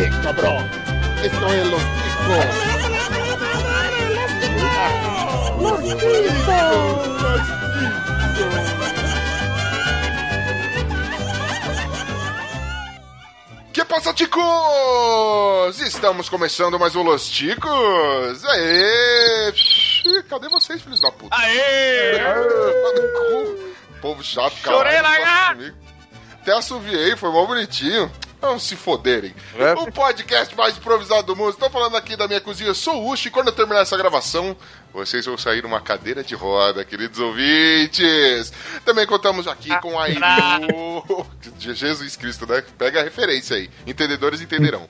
Eh, cabrón. Esto es los chicos. Los chicos. Que passa, ticos? Estamos começando mais um Los Ticos. Aê! Cadê vocês, filhos da puta? Aê! Povo chato, cara. Chorei, lagarto! Até assoviei, foi mó bonitinho. Vamos se foderem. É? O podcast mais improvisado do mundo. Estou falando aqui da minha cozinha. Eu sou o Ucho e quando eu terminar essa gravação, vocês vão sair numa cadeira de roda, queridos ouvintes. Também contamos aqui com a Ilu... De Jesus Cristo, né? Pega a referência aí. Entendedores entenderão.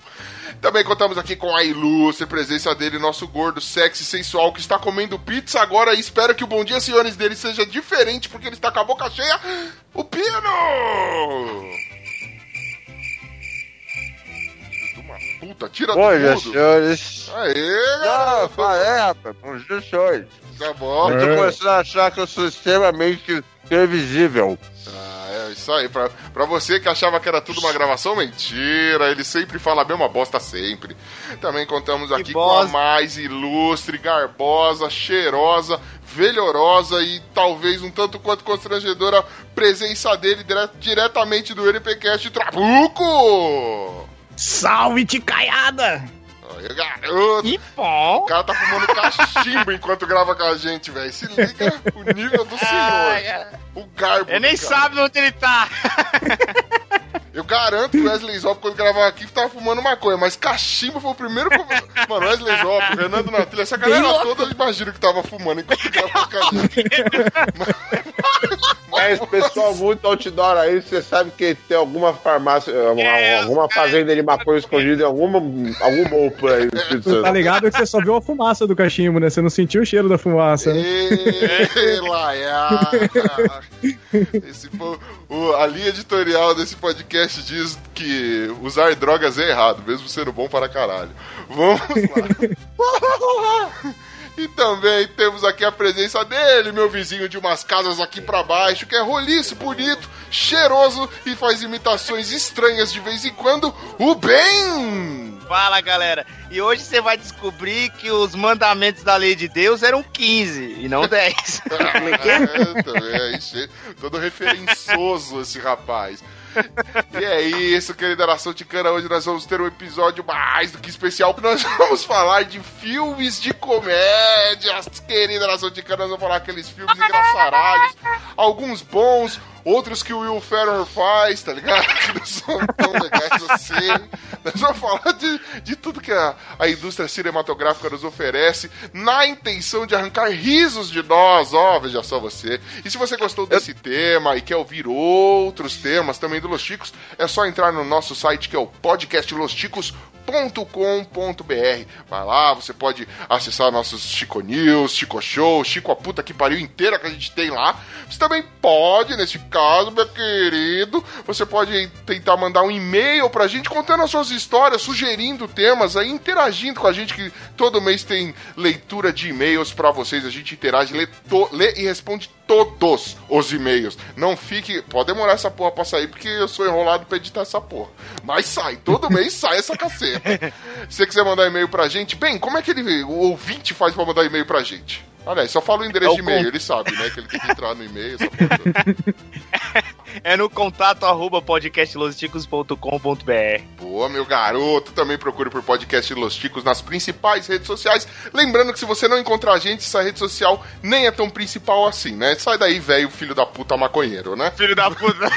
Também contamos aqui com a ilustre presença dele, nosso gordo, sexy, sensual, que está comendo pizza agora e espero que o bom dia, senhores, dele seja diferente, porque ele está com a boca cheia. O Pino! Puta, tira Bom dia, tudo. senhores. Aê, Não, garoto. fala, é, rapaz. Bom dia, senhores. Tá bom. Eu tô começando a achar que eu sou extremamente previsível. Ah, é isso aí. Pra, pra você que achava que era tudo uma gravação, mentira. Ele sempre fala a mesma bosta sempre. Também contamos aqui com a mais ilustre, garbosa, cheirosa, velhorosa e talvez um tanto quanto constrangedora presença dele dire- diretamente do NPcast Trabuco! Salve, ticaiada! Aí, garoto! E pó! O cara tá fumando cachimbo enquanto grava com a gente, velho. Se liga o nível do senhor. O garbo. Ele nem cara. sabe onde ele tá! Eu garanto que o Wesley Zop, quando gravava aqui, tava fumando maconha, mas cachimbo foi o primeiro. que- Mano, Wesley Zop, Renan do Natilha, essa galera toda eu imagino que tava fumando enquanto gravava gente. Mas, pessoal, muito outdoor aí, você sabe que tem alguma farmácia, alguma, É, alguma fazenda de maconha escondida em alguma, algum morro por aí. no Espírito Tu tá ligado que você só viu a fumaça do cachimbo, né? Você não sentiu o cheiro da fumaça. né? Ei, Laia. Esse foi o- a linha editorial desse podcast diz que usar drogas é errado, mesmo sendo bom para caralho. Vamos lá. E também temos aqui a presença dele, meu vizinho de umas casas aqui pra baixo, que é roliço, bonito, cheiroso e faz imitações estranhas de vez em quando, o Ben! Fala, galera! E hoje você vai descobrir que os mandamentos da lei de Deus eram 15 e não 10. É, também, aí, che- todo referencioso esse rapaz. E é isso, querida nação ticana. Hoje nós vamos ter um episódio mais do que especial, nós vamos falar de filmes de comédias. Querida nação ticana, nós vamos falar aqueles filmes engraçaralhos, alguns bons, outros que o Will Ferrell faz, tá ligado? Que não são tão legais assim. Nós vamos falar de, de tudo que a, a indústria cinematográfica nos oferece, na intenção de arrancar risos de nós, ó, veja só você. E se você gostou desse tema e quer ouvir outros temas também do Los Chicos, é só entrar no nosso site que é o podcastlosticos.com.br. Vai lá, você pode acessar nossos Chico News, Chico Show, Chico a puta que pariu inteira que a gente tem lá. Você também pode, nesse caso, meu querido, você pode tentar mandar um e-mail pra gente contando as suas histórias, sugerindo temas, aí interagindo com a gente, que todo mês tem leitura de e-mails pra vocês. A gente interage, lê, to- lê e responde todos os e-mails. Não fique. Pode demorar essa porra pra sair, porque eu sou enrolado pra editar essa porra. Mas sai, todo mês sai essa caceta. Se você quiser mandar e-mail pra gente, bem, como é que ele, o ouvinte faz pra mandar e-mail pra gente? Olha aí, só fala o endereço É o de e-mail, ele sabe, né? Que ele tem que entrar no e-mail, essa porra. É no contato arroba podcastlosticos.com.br. Boa, meu garoto. Também procure por podcast Los Ticos nas principais redes sociais. Lembrando que se você não encontrar a gente, essa rede social nem é tão principal assim, né? Sai daí, velho, filho da puta maconheiro, né? Filho da puta!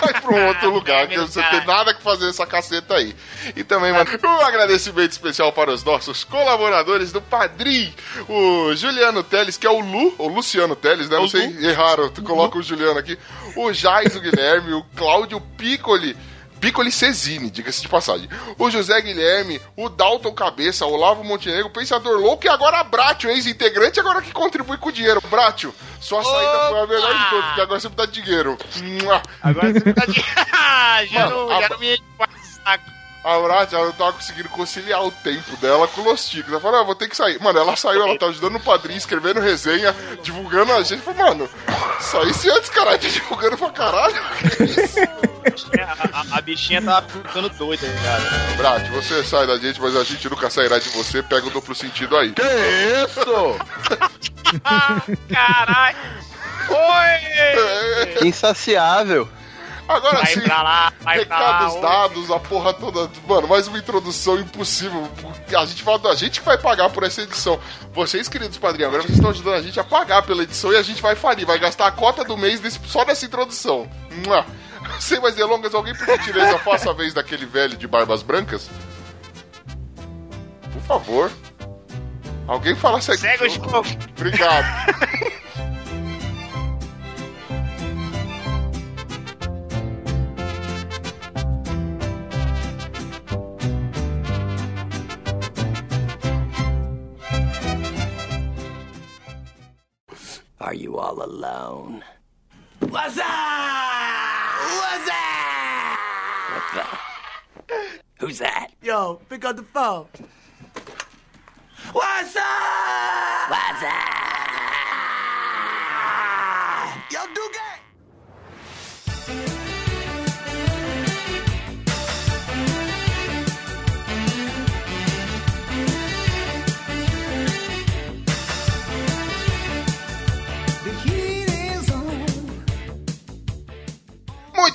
Vai pra um outro lugar, que você tem nada que fazer essa caceta aí. E também, mano, um agradecimento especial para os nossos colaboradores do Padrim, o Juliano Teles, que é o Lu, ou Luciano Teles, né? Não O sei, Lu. erraram, tu coloca o Juliano aqui. O Jais, o Guilherme, o Cláudio Piccoli. Piccoli Cesini, diga-se de passagem. O José Guilherme, o Dalton Cabeça, o Olavo Montenegro, o Pensador Louco e agora a Bratio, ex-integrante, agora que contribui com o dinheiro. Bratio, sua saída foi a melhor de todas, porque agora você me dá dinheiro. Agora você tá de. já, Mano, não, a- já não me enche mais o saco. A Bratio, ela não tava conseguindo conciliar o tempo dela com os ticos. Ela falou, ah, vou ter que sair. Mano, ela saiu, ela tá ajudando o padrinho, escrevendo resenha, divulgando a gente. Eu falei, mano, saísse antes, caralho, tá divulgando pra caralho. Que isso? bichinha, a, a bichinha tava ficando doida, cara. Brat, você sai da gente, mas a gente nunca sairá de você. Pega o duplo sentido aí. Que isso? Caralho! Oi! Insaciável. Agora Vai sim, pra lá, vai pra lá. recados dados, a porra toda. Mano, mais uma introdução impossível. A gente, vai, a gente que vai pagar por essa edição. Vocês, queridos padrinhos, agora vocês estão ajudando a gente a pagar pela edição e a gente vai falir. Vai gastar a cota do mês desse- só nessa introdução. Mua. Sem mais delongas, alguém por gentileza faça a vez daquele velho de barbas brancas? Por favor. Alguém fala segue, Segue o jogo. Obrigado. Are you all alone? What's up? What's up? What's that? Who's that? Yo, pick up the phone. What's up? What's up? Yo, Dugan!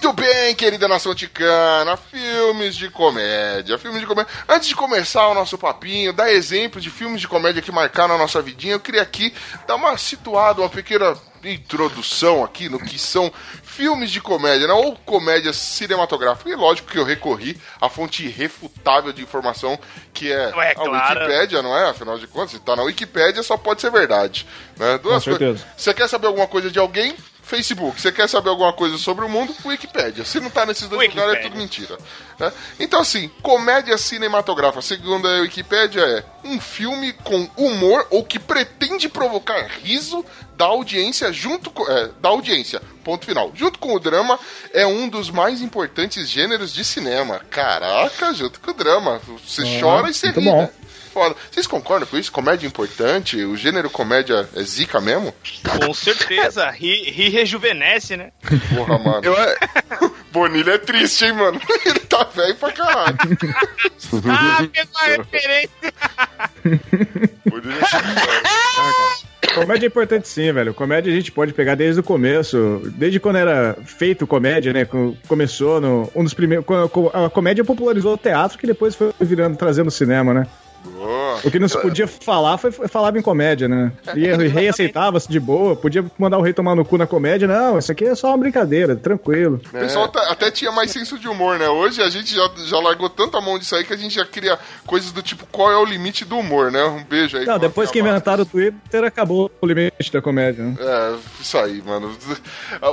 Muito bem, querida nação ticana, filmes de comédia, filmes de comédia. Antes de começar o nosso papinho, dar exemplos de filmes de comédia que marcaram a nossa vidinha, eu queria aqui dar uma situada, uma pequena introdução aqui no que são filmes de comédia, né? ou comédia cinematográfica. E lógico que eu recorri à fonte irrefutável de informação que é Ué, a claro. Wikipédia, não é? Afinal de contas, se tá na Wikipédia, só pode ser verdade. Né? Duas Com certeza. Você quer saber alguma coisa de alguém? Facebook. Você quer saber alguma coisa sobre o mundo? Wikipédia. Se não tá nesses dois lugares, é tudo mentira. né? Então, assim, comédia cinematográfica, segundo a Wikipédia, é um filme com humor ou que pretende provocar riso da audiência junto com. é, da audiência. Ponto final. Junto com o drama, é um dos mais importantes gêneros de cinema. Caraca, junto com o drama. Você Ah, chora e você ri, bom. né? Foda. Vocês concordam com isso? Comédia é importante? O gênero comédia é zica mesmo? Com certeza. Ri, ri rejuvenesce, né? Porra, mano. Eu, Bonilha é triste, hein, mano? Ele tá velho pra caralho. Ah, fez uma referência. Bonilha é Comédia é importante sim, velho. Comédia a gente pode pegar desde o começo, desde quando era feito comédia, né? quando Começou no. Um dos primeiros. quando A comédia popularizou o teatro que depois foi virando, trazendo o cinema, né? Boa. O que não se podia falar foi foi- falava em comédia, né? E o rei aceitava-se de boa, podia mandar o rei tomar no cu na comédia. Não, isso aqui é só uma brincadeira, tranquilo. O pessoal tá- até tinha mais senso de humor, né? Hoje a gente já, já largou tanta mão disso aí que a gente já cria coisas do tipo qual é o limite do humor, né? Um beijo aí. Não, depois que inventaram o Twitter, acabou o limite da comédia, né? É, isso aí, mano.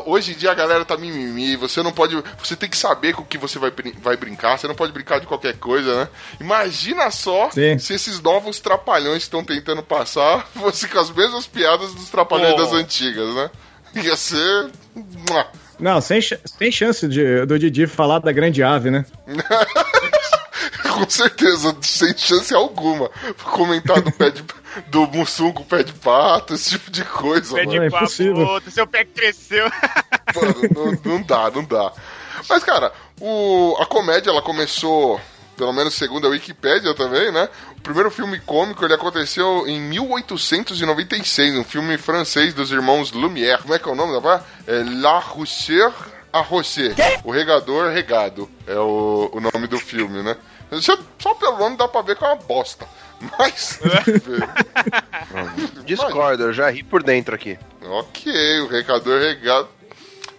Hoje em dia a galera tá mimimi, você não pode. Você tem que saber com o que você vai, vai brincar, você não pode brincar de qualquer coisa, né? Imagina só Sim. Se esses novos trapalhões que estão tentando passar fossem com as mesmas piadas dos trapalhões Pô. das antigas, né? Ia ser. Não, sem, sem chance de, do Didi falar da grande ave, né? Com certeza, sem chance alguma. Comentar do pé de. do Mussum com o pé de pato, esse tipo de coisa, Pé mano. de é impossível. outro, seu pé cresceu. Mano, não, não dá, não dá. Mas, cara, o, a comédia, ela começou, pelo menos segundo a Wikipédia também, né? O primeiro filme cômico, ele aconteceu em 1896, um filme francês dos irmãos Lumière. Como é que é o nome da pá? É La Roussière à Rossé. O Regador Regado é o, o nome do filme, né? Só, só pelo nome dá pra ver que é uma bosta. Mas... discordo, eu já ri por dentro aqui. Ok, o recador regado.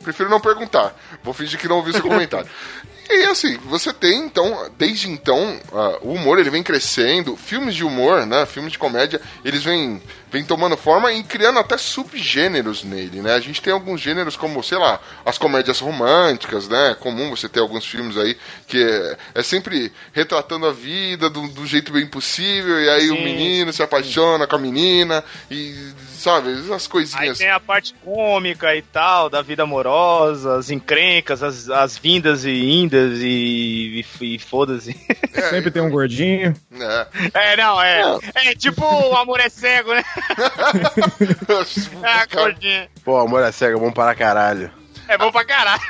Prefiro não perguntar. Vou fingir que não ouvi seu comentário. E assim, você tem então, desde então, ah, o humor ele vem crescendo, filmes de humor, né, filmes de comédia, eles vêm, vêm tomando forma e criando até subgêneros nele, né? A gente tem alguns gêneros como, sei lá, as comédias românticas, né? É comum você ter alguns filmes aí que é, é sempre retratando a vida do, do jeito bem possível, e aí o Sim. menino se apaixona com a menina, e sabe, as Aí coisinhas. tem a parte cômica e tal, da vida amorosa, as encrencas, as, as vindas e indas e, e, e foda-se. Sempre tem um gordinho. É. É, não, é. É tipo o amor é cego, né? Ah, Cara, gordinha. Pô, amor é cego, é bom para caralho. É bom pra caralho.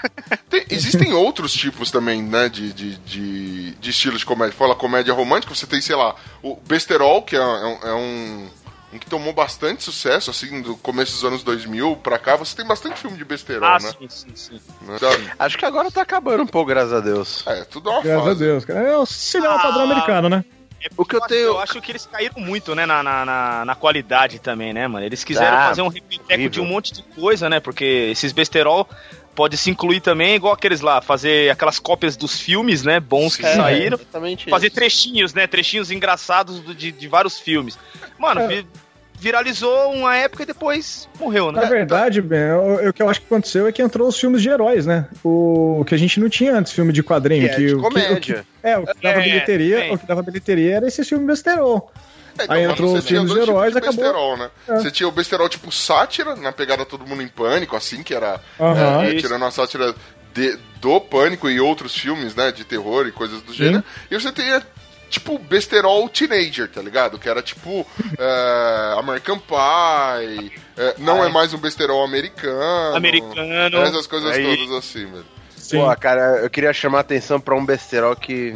Tem- existem outros tipos também, né, de, de, de, de estilos de comédia. Fala comédia romântica, você tem, sei lá, o Besterol, que é, um- é um, um que tomou bastante sucesso, assim, do começo dos anos 2000 pra cá. Você tem bastante filme de besterol, Ah, né? sim, sim, sim. Né? Acho que agora tá acabando um pouco, graças a Deus. É, tudo é uma Graças a fase. Deus, cara. É o cinema Ah. padrão americano, né? É O que eu acho- tenho- Eu acho que eles caíram muito, né, na, na, na, na qualidade também, né, mano? Eles quiseram Ah, fazer um repeteco de um monte de coisa, né? Porque esses besterol pode se incluir também, igual aqueles lá, fazer aquelas cópias dos filmes, né, bons que É, saíram. exatamente Fazer isso. trechinhos, né? Trechinhos engraçados do- de, de vários filmes. Mano, É. vi- viralizou uma época e depois morreu, Na né? verdade, Ben, o, o que eu acho que aconteceu é que entrou os filmes de heróis, né? O, que a gente não tinha antes, filme de quadrinho. Que é que, de o- que- o que- é, o que dava É, bilheteria, o que dava bilheteria era esse filme besterol. É, então, Aí entrou você os tinha de heróis, tipos de acabou. besterol, né? É. Você tinha o besterol tipo sátira, na pegada Todo Mundo em Pânico, assim, que era Aham. é, tirando a sátira de- do Pânico e outros filmes, né, de terror e coisas do gênero. E você tinha, tipo, besterol teenager, tá ligado? Que era tipo é, American Pie, é, não é mais um besterol americano. Americano. Essas coisas Aí. todas assim, velho. Sim. Pô, cara, eu queria chamar a atenção pra um besterol que.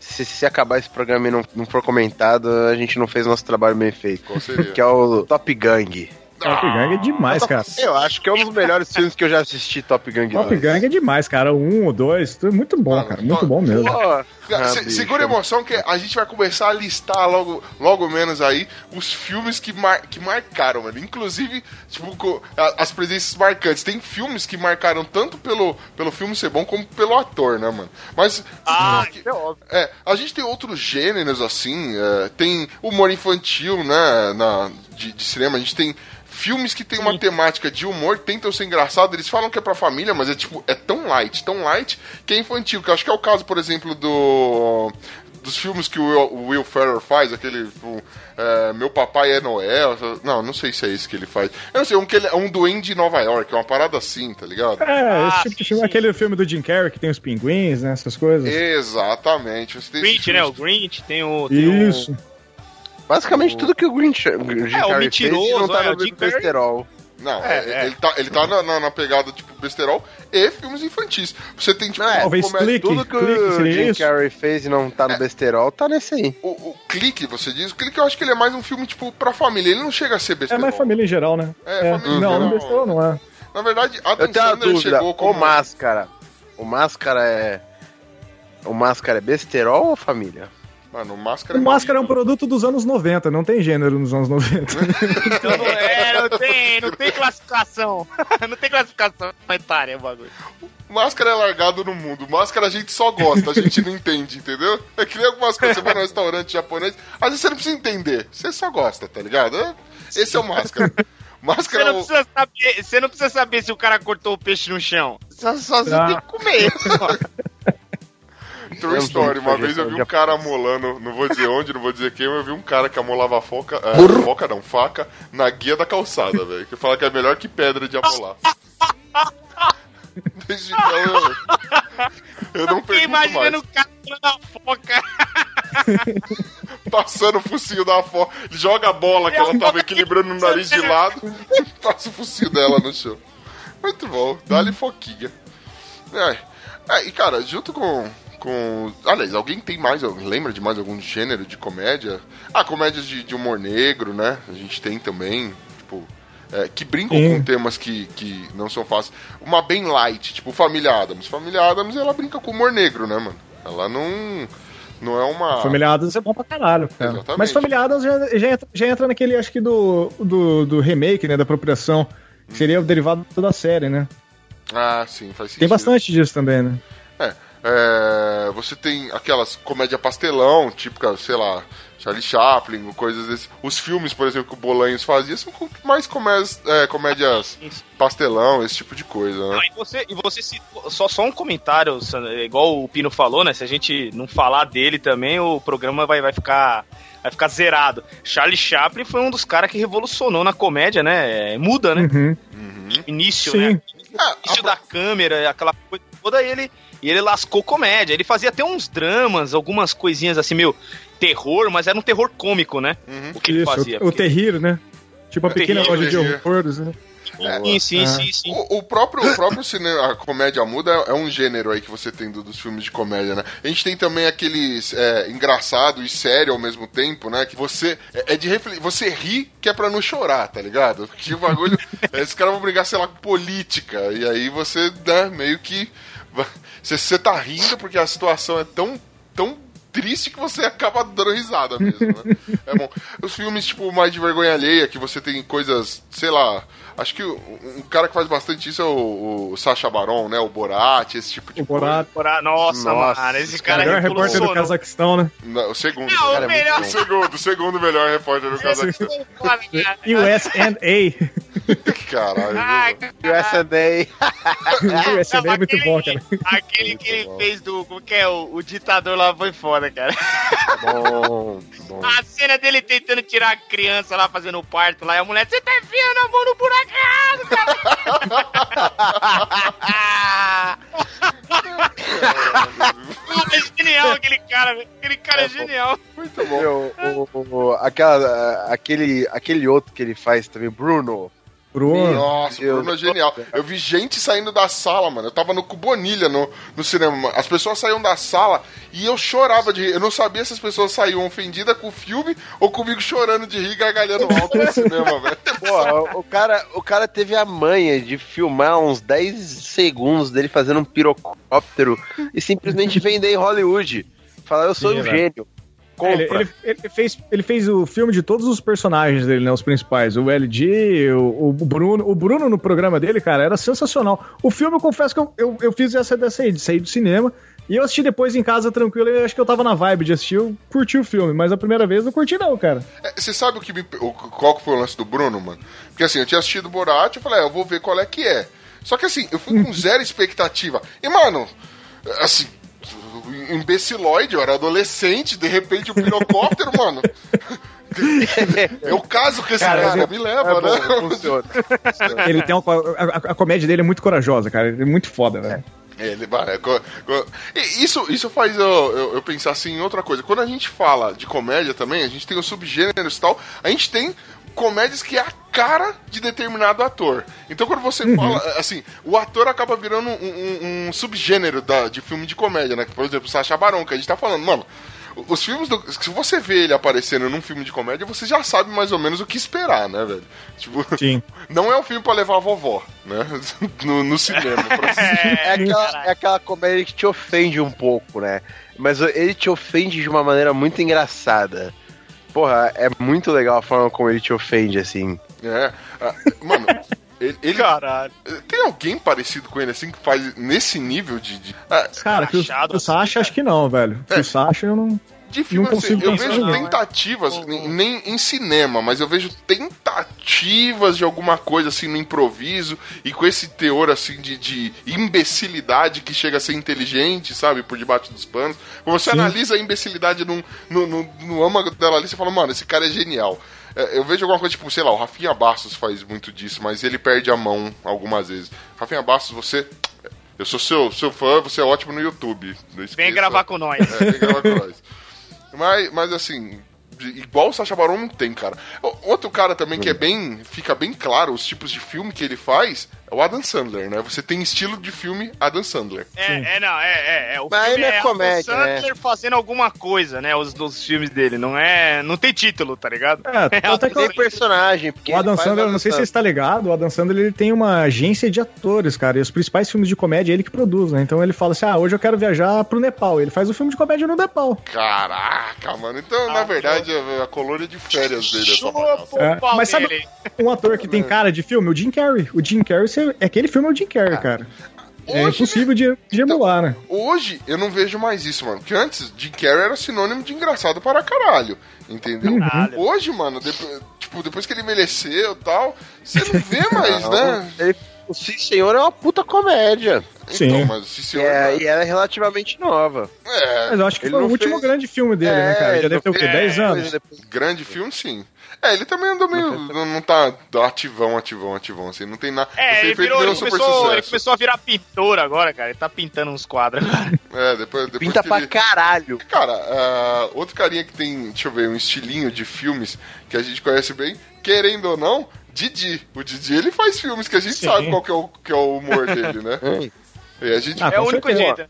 Se, se acabar esse programa e não, não for comentado, a gente não fez nosso trabalho bem feito. Qual seria? Que é o Top Gang. Top Gang é demais, cara. Eu acho que é um dos melhores filmes que eu já assisti, Top Gang Top 2. Gang é demais, cara. Um, o dois, tudo muito bom, Mano, cara. Muito to- bom mesmo. Ah, se- segura a emoção que a gente vai começar a listar logo, logo menos aí os filmes que, mar, que marcaram, mano. Inclusive, tipo, as presenças marcantes. Tem filmes que marcaram tanto pelo, pelo filme ser bom como pelo ator, né, mano? Mas. Ah, que- isso é óbvio. é, a gente tem outros gêneros assim, é, tem humor infantil, né, na, de, de cinema, a gente tem filmes que tem uma temática de humor, tentam ser engraçado, eles falam que é pra família, mas é tipo, é tão light, tão light, que é infantil, que eu acho que é o caso, por exemplo, do dos filmes que o Will, o Will Ferrell faz, aquele tipo, é, Meu Papai é Noel, não, não sei se é isso que ele faz. Eu não sei, um que ele é um duende de Nova York, é uma parada assim, tá ligado? É, Ah, esse tipo de sim, filme, sim. aquele filme do Jim Carrey que tem os pinguins, né? Essas coisas. Exatamente. Você Grinch, né? O Grinch, tem o. tem Isso. Basicamente tudo que o Grinch, o Jim É, o mentiroso, fez não tá é, no o Jim besterol. Não, É, é- é. ele tá, ele tá na, na- na pegada tipo besterol e filmes infantis. Você tem tipo. É, Talvez comédia- Clique. Tudo que Clique, o Jim isso? Carrey fez e não tá no besterol, tá nesse aí. O, o Clique, você diz? O Clique eu acho que ele é mais um filme, tipo, pra família. Ele não chega a ser É besterol. mais família em geral, né? É, família em Não, geral. no besterol não é. Na verdade, a Eu tenho uma Sandler dúvida, chegou o. Máscara, o Máscara é... O Máscara é besterol ou família? Mano, o Máscara O é Máscara é um produto dos anos 90, não tem gênero nos anos 90. Então não, é, não tem, não tem classificação. não tem classificação etária o bagulho. Máscara é largado no mundo. Máscara a gente só gosta, a gente não entende, entendeu? É que nem algumas coisas, você vai no restaurante japonês, às vezes você não precisa entender, você só gosta, tá ligado? É- Esse é o Máscara. Você Máscara é não, o... precisa saber, você não precisa saber se o cara cortou o peixe no chão. Só, só você Ah. tem que comer. True Eu Story. Uma vez eu vi um cara amolando, não vou dizer onde, não vou dizer quem, mas eu vi um cara que amolava a foca, é, foca não, faca, na guia da calçada, velho. Que fala que é melhor que pedra de amolar. Desde então eu, eu não Fiquei pergunto mais. imaginando o cara tirando a foca. Passando o focinho da foca, joga a bola que ela tava equilibrando no nariz de lado, passa o focinho dela no chão. Muito bom, dá-lhe foquinha. É. É, e cara, junto com. Com. Aliás, alguém tem mais. Lembra de mais algum gênero de comédia? Ah, comédias de, de humor negro, né? A gente tem também, tipo. é, que brincam Sim. com temas que, que não são fáceis. Uma bem light, tipo Família Adams. Família Adams, ela brinca com humor negro, né, mano? Ela não. Não é uma. Família Adams é bom pra caralho, cara. Exatamente. Mas Família Adams já, já, entra, já entra naquele, acho que do, do, do remake, né, da apropriação. Que seria o derivado da série, né? Ah, sim, faz sentido. Tem bastante disso também, né? É, é, você tem aquelas comédia pastelão, típica, sei lá, Charlie Chaplin, coisas desse. Os filmes, por exemplo, que o Bolanhos fazia são mais comédias, é, comédias pastelão, esse tipo de coisa, né? Não, e você, e você citou- só, só um comentário, igual o Pino falou, né? Se a gente não falar dele também, o programa vai, vai ficar. Vai ficar zerado. Charlie Chaplin foi um dos caras que revolucionou na comédia, né? É, Muda, né? Uhum. Início, Sim. né? Ah, Início da câmera, aquela coisa toda, ele. E ele lascou comédia. Ele fazia até uns dramas, algumas coisinhas assim, meio terror, mas era um terror cômico, né? Uhum. O que ele Isso, fazia. o, o Terrir, né? Tipo a O pequena Terrir, loja de Terrir. horrores, né? Sim, sim, Ah. sim, sim. O, o próprio, o próprio cinema, a comédia muda é um gênero aí que você tem do- dos filmes de comédia, né? A gente tem também aqueles é, engraçado e sério ao mesmo tempo, né? Que você é, é de refletir, você ri que é pra não chorar, tá ligado? Que o bagulho, esses caras vão brigar, sei lá, com política, e aí você, né, meio que você, você tá rindo porque a situação é tão, tão triste que você acaba dando risada mesmo, né? É bom. Os filmes, tipo, mais de vergonha alheia, que você tem coisas, sei lá. Acho que o- um cara que faz bastante isso é o, o Sacha Baron, né? O Borat, esse tipo de O Borat, Porra, Nossa, Nossa, mano, esse o cara melhor repórter do. Cazaquistão, né? Não, o segundo. Não, o cara, é melhor. bom. O segundo, o segundo melhor repórter do Cazaquistão. USA. Caralho. Viu? USA. USA é muito aquele- bom, cara. Aquele que ele fez do. Como que é? O, o ditador lá foi foda, cara. Bom, bom. A cena dele tentando tirar a criança lá fazendo o parto lá, e a mulher, você tá enfiando a mão no buraco errado, cara! é genial aquele cara, velho. Aquele cara é, genial. Muito bom. Meu, o- o- aquela, aquele, aquele outro que ele faz também, Bruno. Bruno. Nossa, o Deus. Bruno é genial. Eu vi gente saindo da sala, mano. Eu tava no Cubonilha no, no cinema. As pessoas saíam da sala e eu chorava de rir. Eu não sabia se as pessoas saíam ofendidas com o filme ou comigo chorando de rir e gargalhando alto no cinema, velho. Pô, o cara, o cara teve a manha de filmar uns 10 segundos dele fazendo um pirocóptero e simplesmente vender em Hollywood. Falar, eu sou Sim, um velho. gênio. Ele, Compra. ele- ele fez, ele fez o filme de todos os personagens dele, né? Os principais. O LG, o, o Bruno. O Bruno no programa dele, cara, era sensacional. O filme, eu confesso que eu, eu, eu fiz essa dessa aí, de sair do cinema. E eu assisti depois em casa tranquilo. E acho que eu tava na vibe de assistir. Eu curti o filme, mas a primeira vez eu não curti, não, cara. É, Você sabe o que me, o, qual que foi o lance do Bruno, mano? Porque assim, eu tinha assistido o Borat, eu falei, ah, eu vou ver qual é que é. Só que assim, eu fui com zero expectativa. E, mano, assim, imbecilóide, eu era adolescente, de repente o pirocóptero, mano. Eu caso com esse Cara, cara, eu- me É leva, bom, né? funciona. Ele tem uma, a, a- a comédia dele é muito corajosa, cara. Ele é muito foda, velho. Ele, mano, é co- co- e isso, isso faz eu, eu, eu pensar assim em outra coisa. Quando a gente fala de comédia também, a gente tem os subgêneros e tal, a gente tem comédias que é a cara de determinado ator. Então quando você fala, assim, o ator acaba virando um, um- um subgênero da, de filme de comédia, né? Por exemplo, o Sacha Baron, que a gente tá falando, mano. Os filmes do. Se você vê ele aparecendo num filme de comédia, você já sabe mais ou menos o que esperar, né, velho? Tipo, Sim. não é um filme pra levar a vovó, né? No, no cinema. pra assistir. É aquela, é aquela comédia que te ofende um pouco, né? Mas ele te ofende de uma maneira muito engraçada. Porra, é muito legal a forma como ele te ofende, assim. É. Ah, Mano, ele, ele- Caralho. Tem alguém parecido com ele assim que faz nesse nível de. de, ah, Cara, que o, Achado, o Sasha, acho que não, velho. É. O Sasha, eu não. de filme Não assim, eu vejo não, é. tentativas, nem, nem em cinema, mas eu vejo tentativas de alguma coisa assim no improviso e com esse teor assim de, de imbecilidade que chega a ser inteligente, sabe, por debaixo dos panos. Quando você analisa a imbecilidade num, no, no, no âmago dela ali, você fala, mano, esse cara é genial. É, Eu vejo alguma coisa tipo, sei lá, o Rafinha Bastos faz muito disso, mas ele perde a mão algumas vezes. Rafinha Bastos, você. Eu sou seu, seu fã, você é ótimo no YouTube. Vem gravar com nós. É, vem gravar com nós. Mas, mas assim, igual o Sacha Baron não tem, cara. Outro cara também que é bem. Fica bem claro os tipos de filme que ele faz é o Adam Sandler, né? Você tem estilo de filme Adam Sandler. É, é, não, é, é, é. O Mas filme ele é é comédia, Adam Sandler fazendo alguma coisa, né? Os dos filmes dele. Não é. Não tem título, tá ligado? É, até que Tem personagem, porque O Adam Sandler, não sei se você está ligado, o Adam Sandler ele tem uma agência de atores, cara, e os principais filmes de comédia é ele que produz, né? Então ele fala assim: ah, hoje eu quero viajar pro Nepal. Ele faz o filme de comédia no Nepal. Caraca, mano. Então, na verdade, a, a colônia de férias dele é só É, pau mas sabe-. Um ator que tem cara de filme, o Jim Carrey. O Jim Carrey, você- aquele filme é o Jim Carrey, cara. É Hoje, impossível de, de emular, né? Hoje eu não vejo mais isso, mano. Porque antes, Jim Carrey era sinônimo de engraçado para caralho. Entendeu? Caralho. Hoje, mano, depois, tipo, depois que ele envelheceu e tal, você não vê mais, Não, né? ele- o Sim Senhor é uma puta comédia. Sim. Então, mas se senhor. É, e ela é relativamente nova. É, Mas eu acho que Ele foi o último fez- grande filme dele, né, cara? ele Já deve ter o quê? fez 10 coisa anos? depois. grande filme, sim. É, ele também andou meio. Não, não tá ativão, ativão, ativão, assim. Não tem nada. É, ele, virou, ele, super começou, ele sucesso. começou a virar pintor agora, cara. Ele tá pintando uns quadros agora. É, depois, depois Pinta pra ele... caralho. Cara, ah, outro carinha que tem, deixa eu ver, um estilinho de filmes que a gente conhece bem, querendo ou não, Didi. O Didi, ele faz filmes que a gente Sim. sabe qual que é, o, que é o humor dele, né? E a gente... Ah, É o com único jeito.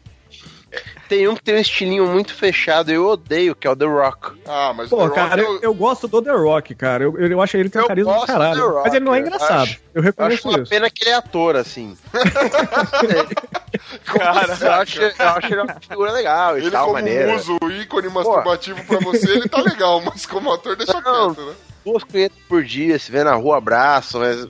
Tem um que tem um estilinho muito fechado, eu odeio, que é o The Rock. Ah, mas Pô, The Rock cara, é eu, o- eu gosto do The Rock, cara. Eu, eu acho ele tem um Eu carisma do gosto do caralho. The Rock, mas ele não é engraçado. acho- Eu Eu reconheço acho uma isso. pena que ele é ator, assim. Cara, Eu acho, eu acho ele uma figura legal e Ele tal, como maneira. muso, ícone masturbativo pra você, ele tá legal, mas como ator deixa Não. quieto, né? Duas clientes por dia, se vê na rua, abraço, mas...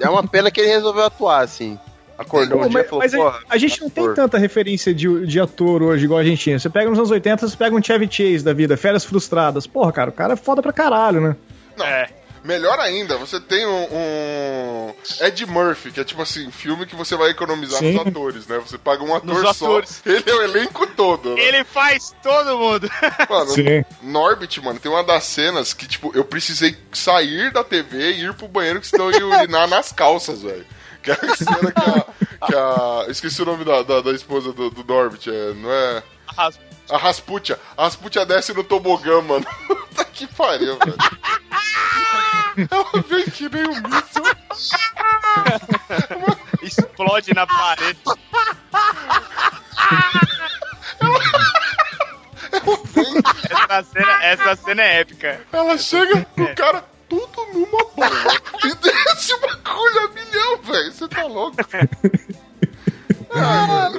é uma pena que ele resolveu atuar, assim. Acordou Pô, um dia e mas falou, mas a, porra, a gente não tem tanta referência de, de ator hoje igual a gente tinha. Você pega nos anos 80, você pega um Chevy Chase da vida, Férias Frustradas. Porra, cara, o cara é foda pra caralho, né? É. Melhor ainda, você tem um, um Ed Murphy, que é tipo assim, filme que você vai economizar Sim. nos atores, né? Você paga um ator Nos só, atores. ele é o elenco todo, né? Ele faz todo mundo. Mano, Sim. Norbit, mano, tem uma das cenas que, tipo, eu precisei sair da TV e ir pro banheiro, que senão eu ia urinar nas calças, velho. Que é a cena que a. Que a esqueci o nome da, da, da esposa do, do Norbit, é, não é. A Rasputia. A Rasputia desce no tobogã, mano. Puta que pariu, velho. Ela vem que nem um míssil. Explode na parede. Essa cena, essa cena é épica. Ela chega no cara tudo numa bomba. E desce o bagulho a milhão, velho. Você tá louco? Ah.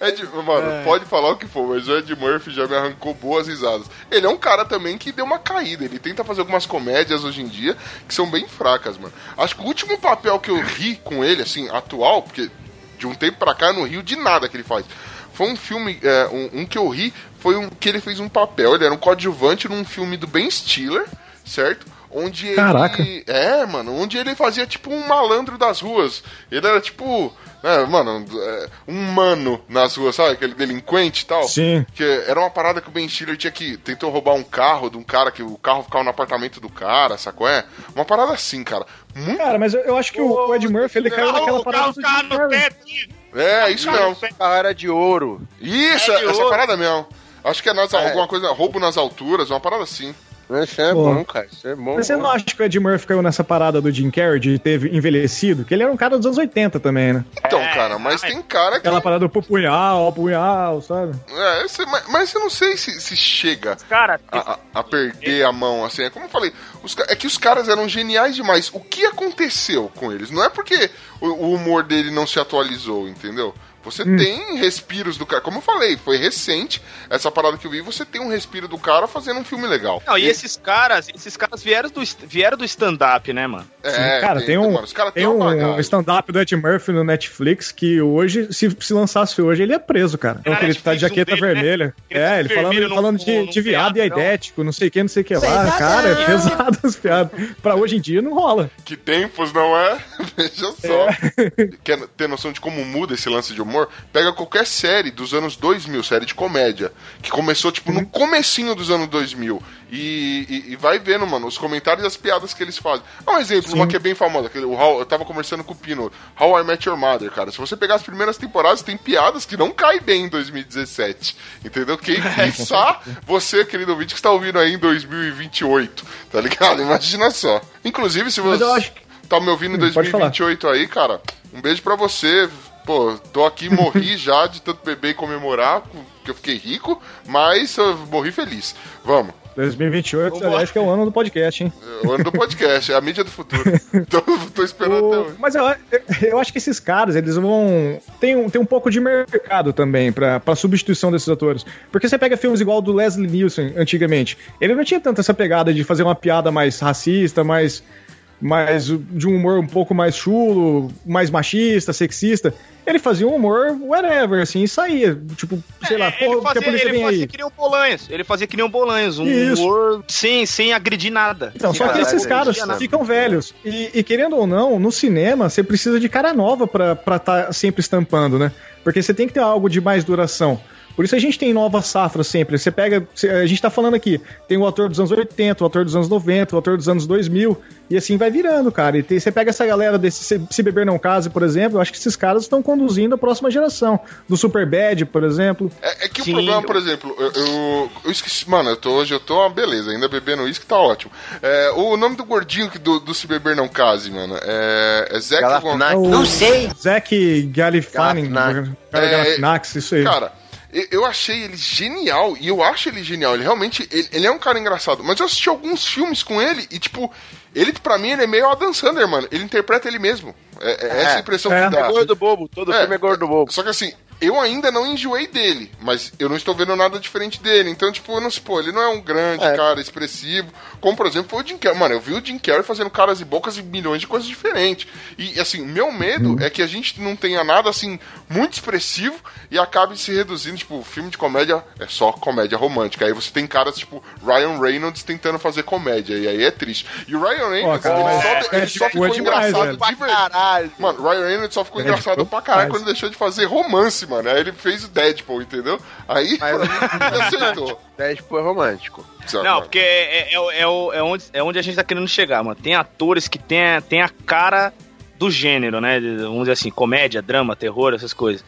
Ed, mano, pode falar o que for, mas o Ed Murphy já me arrancou boas risadas. Ele é um cara também que deu uma caída. Ele tenta fazer algumas comédias hoje em dia que são bem fracas, mano. Acho que o último papel que eu ri com ele, assim, atual, porque de um tempo pra cá eu não rio de nada que ele faz. Foi um filme, é, um, um que eu ri, foi um que ele fez um papel. Ele era um coadjuvante num filme do Ben Stiller, certo? Onde Caraca. ele. É, mano, onde ele fazia tipo um malandro das ruas. Ele era tipo. É, mano, é, um mano nas ruas, sabe? Aquele delinquente e tal. Sim. Que era uma parada que o Ben Stiller tinha que. Tentou roubar um carro de um cara que o carro ficava no apartamento do cara, sacou? É? Uma parada assim, cara. Muito. Cara, mas eu, eu acho que o, o Ed Murphy, ele caiu naquela O parada carro do tá Jim no Carrey. teto. É, isso mesmo. O carro era de ouro. Isso, É de essa ouro. parada mesmo. Acho que é, nas, É. alguma coisa, roubo nas alturas, uma parada assim. Isso é Pô. bom, cara. Isso é bom. Mas você não acha que o Ed Murphy caiu nessa parada do Jim Carrey de ter envelhecido? Que ele era um cara dos anos 80 também, né? Então, É, cara, mas ai. tem cara que. Aquela parada do punhal, punhal, sabe? É, mas, mas eu não sei se, se chega Cara, a, a- a perder a mão, assim. É como eu falei, os é que os caras eram geniais demais. O que aconteceu com eles? Não é porque o, o humor dele não se atualizou, entendeu? Você tem respiros do cara. Como eu falei, foi recente essa parada que eu vi. Você tem um respiro do cara fazendo um filme legal. não, e esses caras, esses caras vieram do, vieram do stand-up, né, mano? É, cara, tem, um, mano, os caras tem um stand-up do Ed Murphy no Netflix que hoje, se, se lançasse hoje, ele é preso, cara. Então, ele tá de um jaqueta dele, né? vermelha. Ele É, ele falando, ele falando de, de viado e aidético, não sei o que, não sei o que lá. Cara, é pesado as piadas. Pra hoje em dia não rola. Que tempos, não é? Veja só. É. Quer ter noção de como muda esse lance de humor? Pega qualquer série dos anos 2000, série de comédia, que começou, tipo, Uhum. no comecinho dos anos 2000. E, e- e vai vendo, mano, os comentários e as piadas que eles fazem. Dá um exemplo, uma que é bem famosa. Aquele, o How- eu tava conversando com o Pino, How I Met Your Mother, cara. Se você pegar as primeiras temporadas, tem piadas que não caem bem em 2017. Entendeu? Quem quiçá você, querido ouvinte, que está ouvindo aí em 2028, tá ligado? Imagina só. Inclusive, se você tá me ouvindo em Hum, pode falar. 2028 aí, cara, um beijo pra você. Pô, tô aqui, morri já de tanto beber e comemorar, porque eu fiquei rico, mas eu morri feliz. Vamos. 2028, aliás, que é o ano do podcast, hein? É o ano do podcast, é a mídia do futuro. Então, tô esperando até O- hoje. Mas eu, eu acho que esses caras, eles vão. Tem um, tem um pouco de mercado também pra, pra substituição desses atores. Porque você pega filmes igual o do Leslie Nielsen, antigamente. Ele não tinha tanto essa pegada de fazer uma piada mais racista, mais. Mais de um humor um pouco mais chulo, mais machista, sexista. Ele fazia um humor whatever, assim, e saía. Tipo, sei lá, É, ele porra, porque a fazia, polícia ele fazia aí. que nem o Bolanhos. Ele fazia que nem o Bolanhos. Um Isso. humor sem, sem agredir nada. Então, só que esses caras ficam velhos. E, e querendo ou não, no cinema, você precisa de cara nova pra estar sempre estampando, né? Porque você tem que ter algo de mais duração. Por isso a gente tem novas safras sempre. Você pega. A gente tá falando aqui, tem o ator dos anos 80, o ator dos anos 90, o ator dos anos 2000, e assim vai virando, cara. E tem- você pega essa galera desse Se, Beber Não Case, por exemplo, eu acho que esses caras estão conduzindo a próxima geração. Do Super Bad, por exemplo. É, é que Sim. o problema, por exemplo, eu, eu, eu esqueci. Mano, eu tô, hoje eu tô uma beleza, ainda bebendo uísque tá ótimo. É, o nome do gordinho que do, do Se Beber Não Case, mano, é, é Zac Galifianakis. Von- Não sei. Zack Galifianakis. É, Galifianakis, isso aí. Cara, eu- achei ele genial, e eu acho ele genial. Ele realmente, ele, ele é um cara engraçado. Mas eu assisti alguns filmes com ele, e tipo, ele pra mim, ele é meio Adam Sandler, mano. Ele interpreta ele mesmo. É, é essa a impressão É. que dá. É gordo bobo, todo filme é gordo bobo. Só que assim, eu ainda não enjoei dele, mas eu não estou vendo nada diferente dele. Então, tipo, eu não sei, pô, ele não é um grande É. cara expressivo, como por exemplo foi o Jim Carrey. Mano, eu vi o Jim Carrey fazendo caras e bocas e milhões de coisas diferentes. E assim, meu medo é que a gente não tenha nada assim muito expressivo e acabe se reduzindo, tipo, filme de comédia é só comédia romântica. Aí você tem caras tipo Ryan Reynolds tentando fazer comédia, e aí é triste. E o Ryan Reynolds, cara, ele mas só, é, ele tipo, só é ficou demais, engraçado velho. de. Caralho. Mano, Ryan Reynolds só ficou É, engraçado tipo, pra caralho quando deixou de fazer romance, mano. Aí ele fez o Deadpool, entendeu? Aí, ele acertou. Deadpool é romântico. Sabe, Não, porque é, é, é, o- é, é onde, é onde a gente tá querendo chegar, mano. Tem atores que tem, a- tem a cara do gênero, né? Vamos dizer assim, comédia, drama, terror, essas coisas.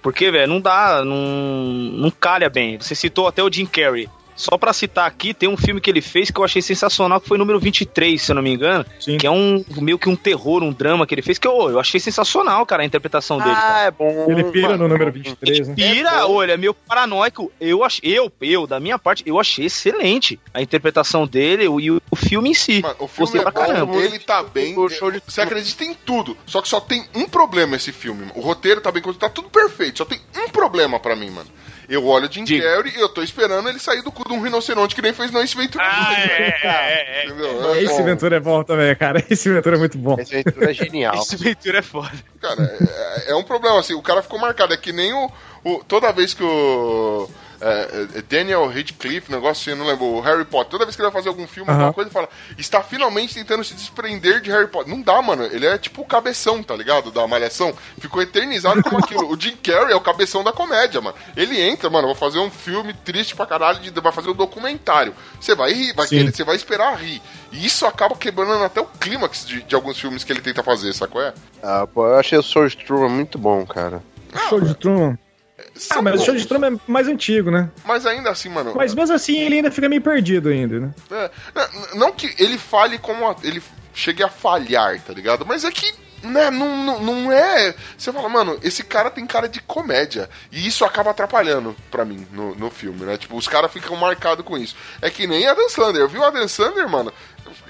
Porque, velho, não dá, não, não calha bem. Você citou até o Jim Carrey. Só pra citar aqui, tem um filme que ele fez que eu achei sensacional, que foi número 23, se eu não me engano. Sim. Que é um meio que um terror, um drama que ele fez, que eu, eu achei sensacional, cara, a interpretação dele. cara. Ah, é bom. Ele pira mano. no número 23, né? Pira, olha, meio paranoico. Eu achei, eu, eu, da minha parte, eu achei excelente a interpretação dele e o, o filme em si. Mano, o filme Gostei é pra bom, caramba. ele tá bem. O show de- Você acredita em tudo. Só que só tem um problema esse filme. mano. O roteiro tá bem tá tudo perfeito. Só tem um problema pra mim, mano. Eu olho o Jim Diga. Carrey e eu tô esperando ele sair do cu de um rinoceronte que nem fez no Ace Ventura. Ah, é, é, é. Entendeu? É Esse bom. Ventura é bom também, cara. Esse Ventura é muito bom. Esse aventura é genial. Esse Ventura é foda. Cara, é, é um problema, assim, o cara ficou marcado. É que nem o. o- toda vez que o. é, é, Daniel Radcliffe, negócio assim, eu não lembro, o Harry Potter, toda vez que ele vai fazer algum filme, alguma coisa, ele fala, está finalmente tentando se desprender de Harry Potter. Não dá, mano. Ele é tipo o cabeção, tá ligado? Da malhação. Ficou eternizado como aquilo. O Jim Carrey é o cabeção da comédia, mano. Ele entra, mano, vou fazer um filme triste pra caralho, de- vai fazer um documentário. Você vai rir, vai querer, você vai esperar rir. E isso acaba quebrando até o clímax de, de alguns filmes que ele tenta fazer, sacou? É? Ah, pô, eu achei o Soul Truman muito bom, cara. Show de Truman. São Ah, mas o show de. Truman é mais antigo, né? Mas ainda assim, mano. Mas mesmo assim ele ainda fica meio perdido ainda, né? é, não, não que ele fale como. a- ele chegue a falhar, tá ligado? Mas é que. Né, não, não, não é. Você fala, mano, esse cara tem cara de comédia. E isso acaba atrapalhando pra mim no, no filme, né? Tipo, os caras ficam marcados com isso. É que nem Adam Sandler. Vi o Adam Sandler, mano.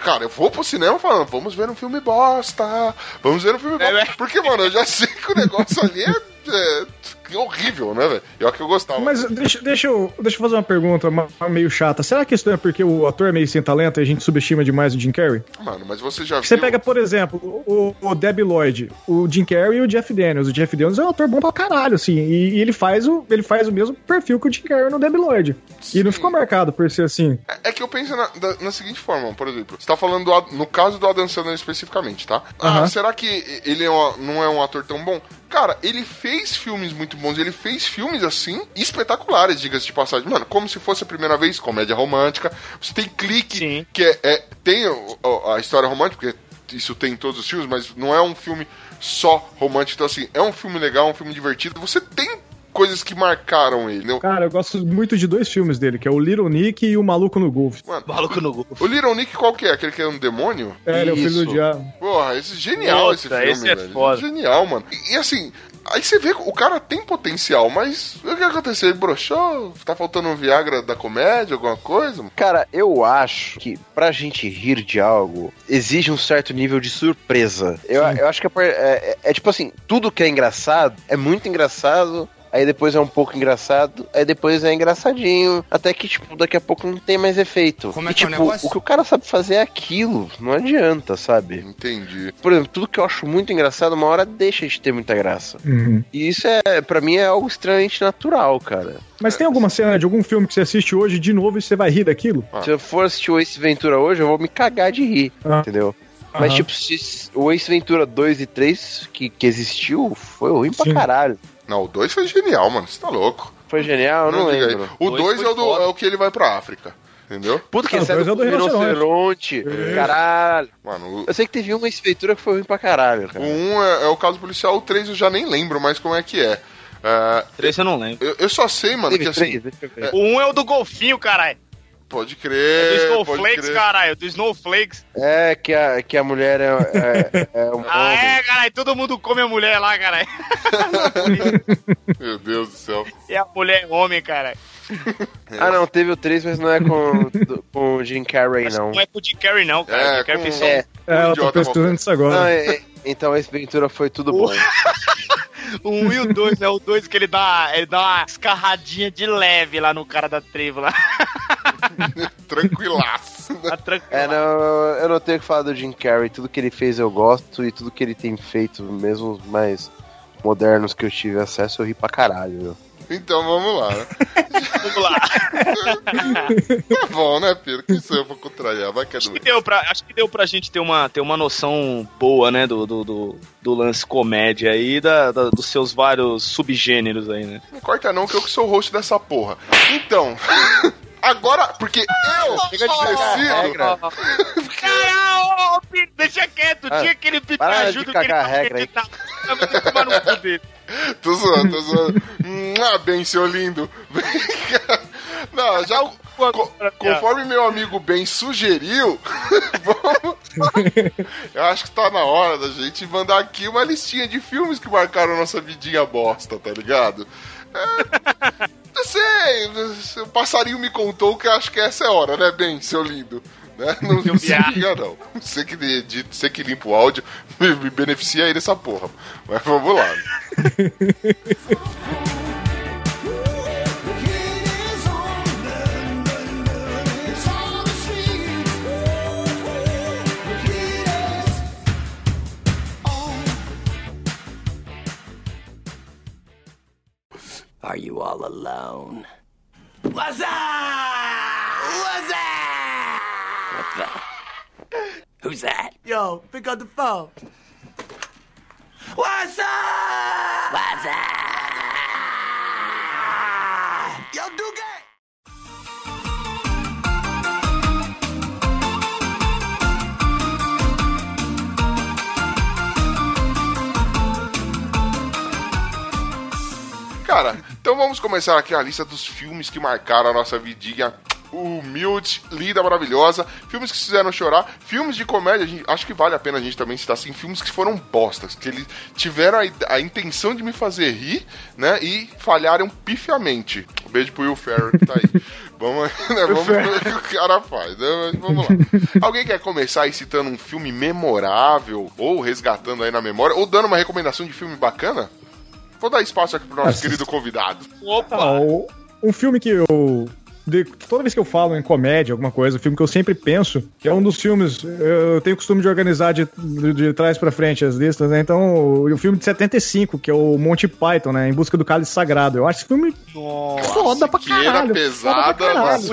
Cara, eu vou pro cinema falando, vamos ver um filme bosta. Vamos ver um filme bosta. É, é. Porque, mano, eu já sei que o negócio ali é, é horrível, né, velho? E olha que eu gostava. Mas deixa, deixa, eu, deixa eu fazer uma pergunta meio chata. Será que isso é porque o ator é meio sem talento e a gente subestima demais o Jim Carrey? Mano, mas você já Você viu. pega, por exemplo, o, o Debbie Lloyd, o Jim Carrey e o Jeff Daniels. O Jeff Daniels é um ator bom pra caralho, assim, e, e ele, faz o, ele faz o mesmo perfil que o Jim Carrey no Debbie Lloyd. E não ficou marcado por ser assim. É é que eu penso na, da- na seguinte forma, por exemplo, você tá falando do no caso do Adam Sandler especificamente, tá? Ah, Aham. será que ele é uma- não é um ator tão bom? Cara, ele fez filmes muito bons, ele fez filmes assim, espetaculares, diga-se de passagem. Mano, como se fosse a primeira vez, comédia romântica. Você tem clique, Sim. que é, é- tem o- a história romântica, porque isso tem em todos os filmes, mas não é um filme só romântico. Então, assim, é um filme legal, um filme divertido. Você tem coisas que marcaram ele, entendeu? Cara, eu gosto muito de dois filmes dele, que é o Little Nick e o Maluco no Golfe. Mano, Maluco no Google. o Little Nick qual que é? Aquele que é um demônio? É, ele é o filho Isso. do diabo. Porra, esse é genial Nossa, esse filme, esse é velho. foda. Genial, mano. E, e assim, aí você vê que o cara tem potencial, mas o que aconteceu? Ele broxou? Tá faltando um Viagra da comédia, alguma coisa? Cara, eu acho que pra gente rir de algo, exige um certo nível de surpresa. Eu, eu acho que é, por- é- é- é tipo assim, tudo que é engraçado é muito engraçado. Aí depois é um pouco engraçado, aí depois é engraçadinho, até que, tipo, daqui a pouco não tem mais efeito. Como é e, que é o tipo, negócio? o que o cara sabe fazer é aquilo, não adianta, sabe? Entendi. Por exemplo, tudo que eu acho muito engraçado, uma hora deixa de ter muita graça. Uhum. E isso é, pra mim, é algo extremamente natural, cara. Mas tem alguma cena de algum filme que você assiste hoje de novo e você vai rir daquilo? Ah. Se eu for assistir o Ace Ventura hoje, eu vou me cagar de rir, Ah. entendeu? Mas, Aham. tipo, se o Ace Ventura 2 e 3 que, que existiu, foi ruim pra Sim. caralho. Não, o 2 foi genial, mano. Você tá louco. Foi genial, eu não, aí. lembro. O Dois 2 foi é, o é o que ele vai pra África. Entendeu? Puta que o sério, é o do rinoceronte. Caralho. Mano, o- Eu sei que teve uma esfeitura que foi ruim pra caralho, o cara. 1 um é, é o caso policial, o 3 eu já nem lembro mais como é que é. É, Três eu não lembro. eu, eu só sei, mano, Teve que assim. três, ver. O um é o do golfinho, caralho. Pode Do crer. pode Snowflakes, crer. caralho. Do Snowflakes. É, que a, que a mulher é, é, é um Ah, homem. é, caralho. Todo mundo come a mulher lá, caralho. Meu Deus do céu. E a mulher é homem, caralho. Ah, não, teve o 3, mas não é com, do- com o Jim Carrey, Mas não. não é com o Jim Carrey, não, cara. É, o Jim Carrey com- fez só É, É, eu tô pesquisando isso agora. não, é- é- então esse Ventura foi tudo bom. o um e o dois, né? O dois que ele dá, ele dá uma escarradinha de leve lá no cara da tribo lá. Tranquilaço. Tá tranquilo. É, não, eu não tenho o que falar do Jim Carrey. Tudo que ele fez eu gosto e tudo que ele tem feito, mesmo os mais modernos que eu tive acesso, eu ri pra caralho. Viu? Então vamos lá, né? Vamos lá. Tá bom, né, Pedro? Que isso eu vou contrariar, vai que é Acho que deu pra, acho que deu pra gente ter uma, ter uma noção boa, né, do, do, do, do lance comédia aí, da, da- dos seus vários subgêneros aí, né? Não corta não, que eu que sou o host dessa porra. Então, agora, porque eu Chega de cagar decido... regra. Caralho, deixa quieto, Ah, tinha aquele ajuda que ele aí. acreditando. Tomar no cu dele. Tô zoando, tô zoando. Ah, bem, seu lindo. Não, já... co- conforme meu amigo Ben sugeriu, vamos... Eu acho que tá na hora da gente mandar aqui uma listinha de filmes que marcaram nossa vidinha bosta, tá ligado? É, não sei, o passarinho me contou que acho que essa é a hora, né, Ben, seu lindo? Né? Não, não se liga, não. Você que edita, você que limpa o áudio, me, me beneficia aí dessa porra. Mas vamos lá. Are you all alone? What's up? What's up? What the? Who's that? Yo, pick up the phone. What's up? What's up? Yo, do Duque! Cara, então vamos começar aqui a lista dos filmes que marcaram a nossa vidinha humilde, linda, maravilhosa. Filmes que fizeram chorar. Filmes de comédia, gente- acho que vale a pena a gente também citar assim, filmes que foram bostas, que eles tiveram a, a intenção de me fazer rir, né? E falharam pifiamente. Um beijo pro Will Ferrell que tá aí. Vamos, né, vamos ver o que o cara faz. né? Vamos lá. Alguém quer começar aí citando um filme memorável, ou resgatando aí na memória, ou dando uma recomendação de filme bacana? Vou dar espaço aqui pro nosso Assista. querido convidado. Opa! Ah, o- um filme que eu. de- toda vez que eu falo em comédia, alguma coisa, um filme que eu sempre penso, que é um dos filmes. Eu tenho o costume de organizar de, de, de trás pra frente as listas, né? Então, o, o filme de 75, que é o Monty Python, né? Em busca do cálice sagrado. Eu acho esse filme Nossa, foda pra caralho. foda pesada, pra caralho. mas-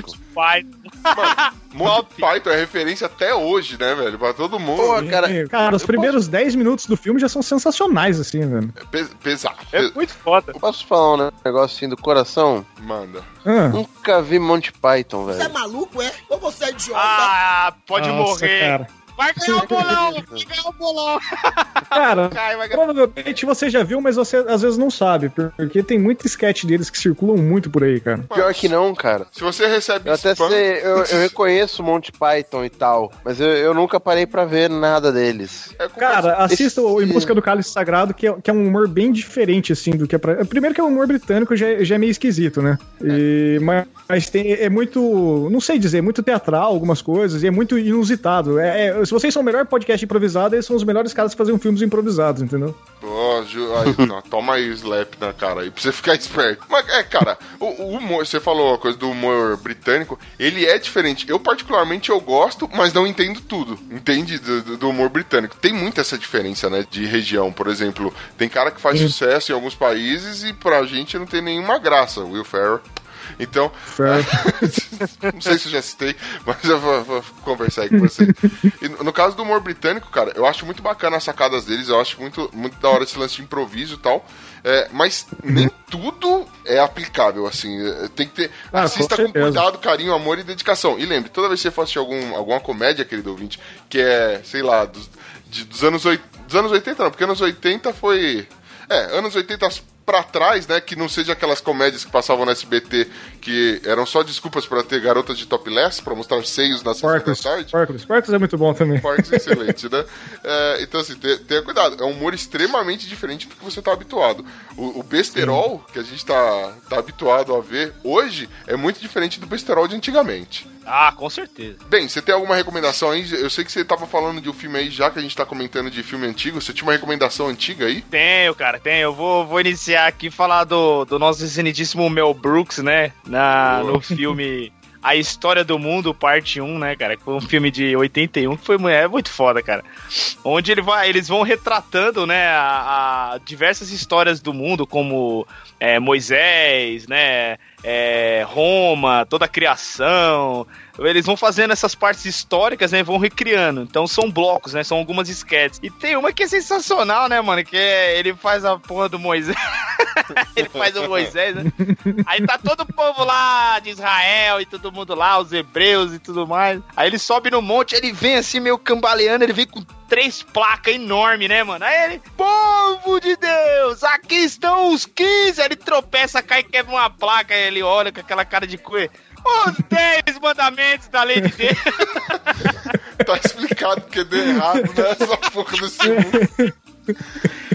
pai. Monty Python é referência até hoje, né, velho? Pra todo mundo. Pô, cara, Cara, os primeiros 10 minutos do filme já são sensacionais, assim, velho. Pe- pesado. É muito foda. posso falar um negócio assim do coração? Manda. Ah, Nunca vi Monty Python, Você é velho. maluco, é? Ou você é idiota? Ah, pode nossa, morrer. Cara. Vai ganhar o bolão, vai ganhar o bolão. Cara, Cai, vai ganhar. provavelmente você já viu, mas você às vezes não sabe, porque tem muito sketch deles que circulam muito por aí, cara. Pior que não, cara. Se você recebe Eu até spam, sei, eu, eu reconheço Monty Python e tal, mas eu, eu nunca parei pra ver nada deles. é Cara, assista o Esse- Em Busca do Cálice Sagrado, que é, que é um humor bem diferente, assim, do que é pra... Primeiro que é um humor britânico, já, é- já é meio esquisito, né? E, mas, mas tem, é muito, não sei dizer, muito teatral algumas coisas, e é muito inusitado. É, é- se vocês são o melhor podcast improvisado, eles são os melhores caras que fazem filmes improvisados, entendeu? Ó, Ju- aí, não, toma aí o slap na cara aí, pra você ficar esperto. Mas, é, cara, o, o humor, você falou a coisa do humor britânico, ele é diferente. Eu, particularmente, eu gosto, mas não entendo tudo. Entende? Do, do- humor britânico. Tem muita essa diferença, né, de região. Por exemplo, tem cara que faz sucesso em alguns países e pra gente não tem nenhuma graça. Will Ferrell Então, não sei se eu já citei, mas eu vou, vou conversar aí com você. E no caso do humor britânico, cara, eu acho muito bacana as sacadas deles, eu acho muito, muito da hora esse lance de improviso e tal. É, mas nem tudo é aplicável, assim. é, Tem que ter. Ah, assista com com, cuidado, carinho, amor e dedicação. E lembre, toda vez que você for assistir algum, alguma comédia, querido ouvinte, que é, sei lá, dos, de- dos anos, oit- dos anos 80, não, porque anos 80 foi. É, anos 80 pra trás, né? Que não seja aquelas comédias que passavam no SBT que eram só desculpas pra ter garotas de topless, pra mostrar seios na sessão da tarde. É muito bom também. Parques excelente, né? É, então, assim, te- tenha cuidado. É um humor extremamente diferente do que você tá habituado. O, o besterol que a gente tá, tá habituado a ver hoje é muito diferente do besterol de antigamente. Ah, com certeza. Bem, você tem alguma recomendação aí? Eu sei que você tava falando de um filme aí, já que a gente tá comentando de filme antigo. Você tinha uma recomendação antiga aí? Tenho, cara, tenho. Eu vou, vou iniciar aqui e falar do, do nosso excelentíssimo Mel Brooks, né? Na, no filme A História do Mundo, parte 1, né, cara? Que foi um filme de 81 que foi é muito foda, cara. Onde ele vai, eles vão retratando, né, a, a diversas histórias do mundo, como é, Moisés, né? É, Roma, toda a criação. Eles vão fazendo essas partes históricas, né? Vão recriando. Então são blocos, né? São algumas sketches. E tem uma que é sensacional, né, mano? Que é, ele faz a porra do Moisés. ele faz o Moisés, né? Aí tá todo o povo lá de Israel e todo mundo lá, os hebreus e tudo mais. Aí ele sobe no monte, ele vem assim meio cambaleando, ele vem com três placas enormes, né, mano? Aí ele, povo de Deus, aqui estão os 15. Aí ele tropeça, cai e quebra uma placa. Aí ele olha com aquela cara de cuê. Os 10 mandamentos da lei de Deus. Tá explicado porque deu errado, né? Essa porra desse mundo.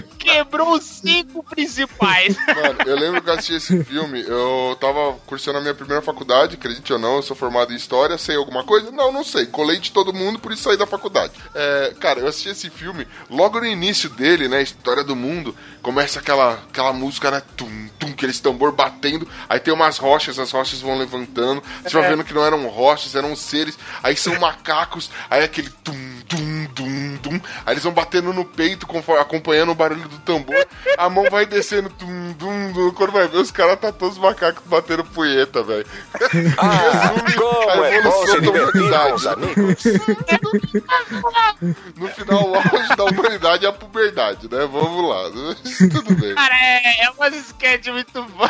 Quebrou os cinco principais. Mano, eu lembro que eu assisti esse filme, eu tava cursando a minha primeira faculdade, acredite ou não, eu sou formado em História, sei alguma coisa? Não, não sei. Colei de todo mundo, por isso saí da faculdade. É, cara, eu assisti esse filme, logo no início dele, né, História do Mundo, começa aquela, aquela música, né, tum, tum, aqueles tambor batendo, aí tem umas rochas, as rochas vão levantando, você vai vendo que não eram rochas, eram seres, aí são macacos, aí aquele tum, tum, tum, tum, aí eles vão batendo no peito, conforme- acompanhando o barulho do tambor, a mão vai descendo, tum, tum, tum, quando vai ver, os caras tá todos os macacos batendo punheta, velho. Ah, como a é bom da humanidade. amigos. No final, o auge da humanidade é a puberdade, né? Vamos lá. Tudo bem. Cara, é, é uma sketch muito boa.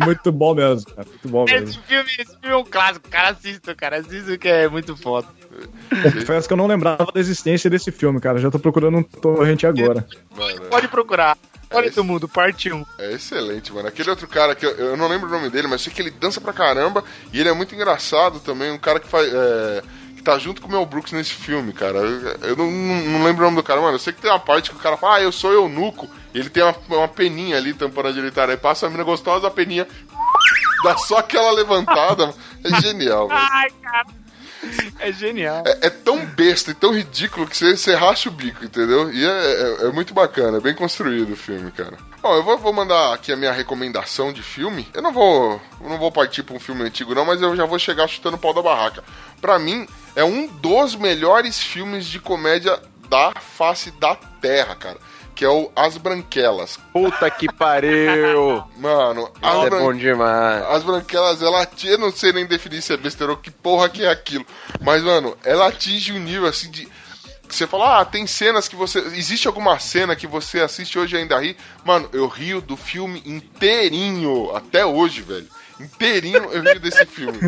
É muito bom mesmo, cara. Muito bom Esse mesmo. filme, esse filme é um clássico. Cara, assista, cara. Assista que é muito foda. Confesso que eu não lembrava da existência desse filme, cara. Já tô procurando um torrente agora. Mano, Pode procurar. Olha esse- do mundo, parte 1. é excelente, mano. Aquele outro cara que eu, eu não lembro o nome dele, mas sei que ele dança pra caramba e ele é muito engraçado também. Um cara que faz. é, que tá junto com o Mel Brooks nesse filme, cara. Eu, eu não, não- não lembro o nome do cara, mano. Eu sei que tem uma parte que o cara fala, ah, eu sou eunuco. E ele tem uma, uma peninha ali tampando a direita. Aí passa a mina gostosa, a peninha. Dá só aquela levantada. É genial, velho. Ai, cara. É genial. É, é tão besta e tão ridículo que você, você racha o bico, entendeu? E é, é- é muito bacana, é bem construído o filme, cara. Bom, eu vou, vou mandar aqui a minha recomendação de filme. Eu não vou, não vou partir pra um filme antigo, não, mas eu já vou chegar chutando o pau da barraca. Pra mim, é um dos melhores filmes de comédia da face da Terra, cara. Que é o As Branquelas. Puta que pariu! Mano, As é Bran- demais. as branquelas, ela atinge, eu não sei nem definir se é besteira ou que porra que é aquilo. Mas, mano, ela atinge um nível assim de. Você fala, ah, tem cenas que você. Existe alguma cena que você assiste hoje e ainda ri? Mano, eu rio do filme inteirinho, até hoje, velho. Inteirinho eu rio desse filme.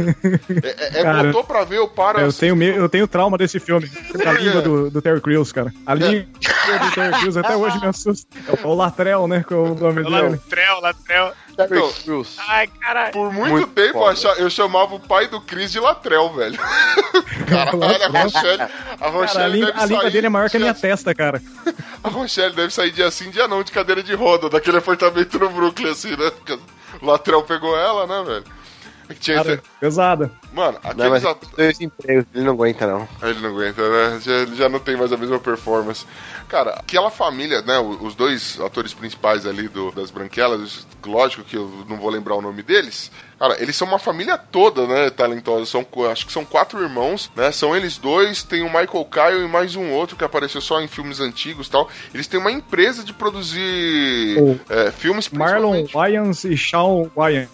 É, é, é Cara, botou pra ver, eu paro. Eu tenho, me- eu tenho trauma desse filme. A língua do, do Terry Crews, cara. A língua do Terry Crews até hoje me assusta. É o Latrell, né? Que é o nome dele. Latrel, Latrel. Então, Cruz. Ai, caralho. por muito, Muito tempo foda. eu chamava o pai do Chris de Latrell, velho. Caralho, a Rochelle, a Rochelle Cara, a língua, deve a língua dele é maior que a minha de- testa, cara. A Rochelle deve sair dia sim, dia não, de cadeira de roda, daquele apartamento no Brooklyn, assim, né? O Latrell pegou ela, né, velho? Que Tinha Cara, esse- pesada. Mano, Não, aqueles mas at- dois empregos, ele não aguenta, não. Ele não aguenta, né? Já, já não tem mais a mesma performance. Cara, aquela família, né? Os dois atores principais ali do, das Branquelas, lógico que eu não vou lembrar o nome deles. Cara, eles são uma família toda, né? Talentosa. São, acho que são quatro irmãos, né? São eles dois, tem o Michael Kyle e mais um outro que apareceu só em filmes antigos e tal. Eles têm uma empresa de produzir O é, filmes Marlon Wayans e Shawn Wayans.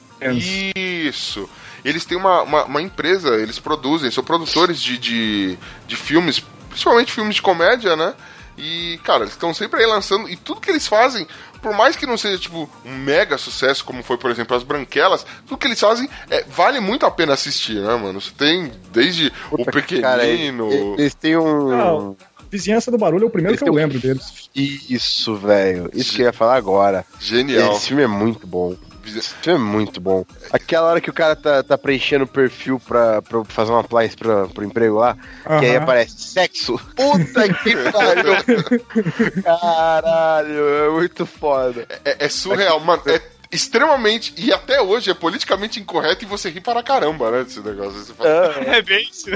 Isso. Eles têm uma, uma, uma empresa, eles produzem, são produtores de, de, de filmes, principalmente filmes de comédia, né? E, cara, eles estão sempre aí lançando. E tudo que eles fazem, por mais que não seja, tipo, um mega sucesso, como foi, por exemplo, as Branquelas, tudo que eles fazem é, vale muito a pena assistir, né, mano? Você tem desde o Pequenino. Cara, eles, eles têm um. Não. Vizinhança do Barulho é o primeiro Eles que eu um- lembro deles. Isso, velho. Isso que eu ia falar agora. Genial. Esse filme é muito bom. Esse filme é muito bom. Aquela hora que o cara tá, tá preenchendo o perfil pra, pra fazer uma appliance pra, pro emprego lá, que aí aparece sexo. Puta que pariu. Caralho, é muito foda. É, é surreal, mano. É extremamente. E até hoje é politicamente incorreto e você ri para caramba, né? Desse negócio. Você fala, É, É bem isso.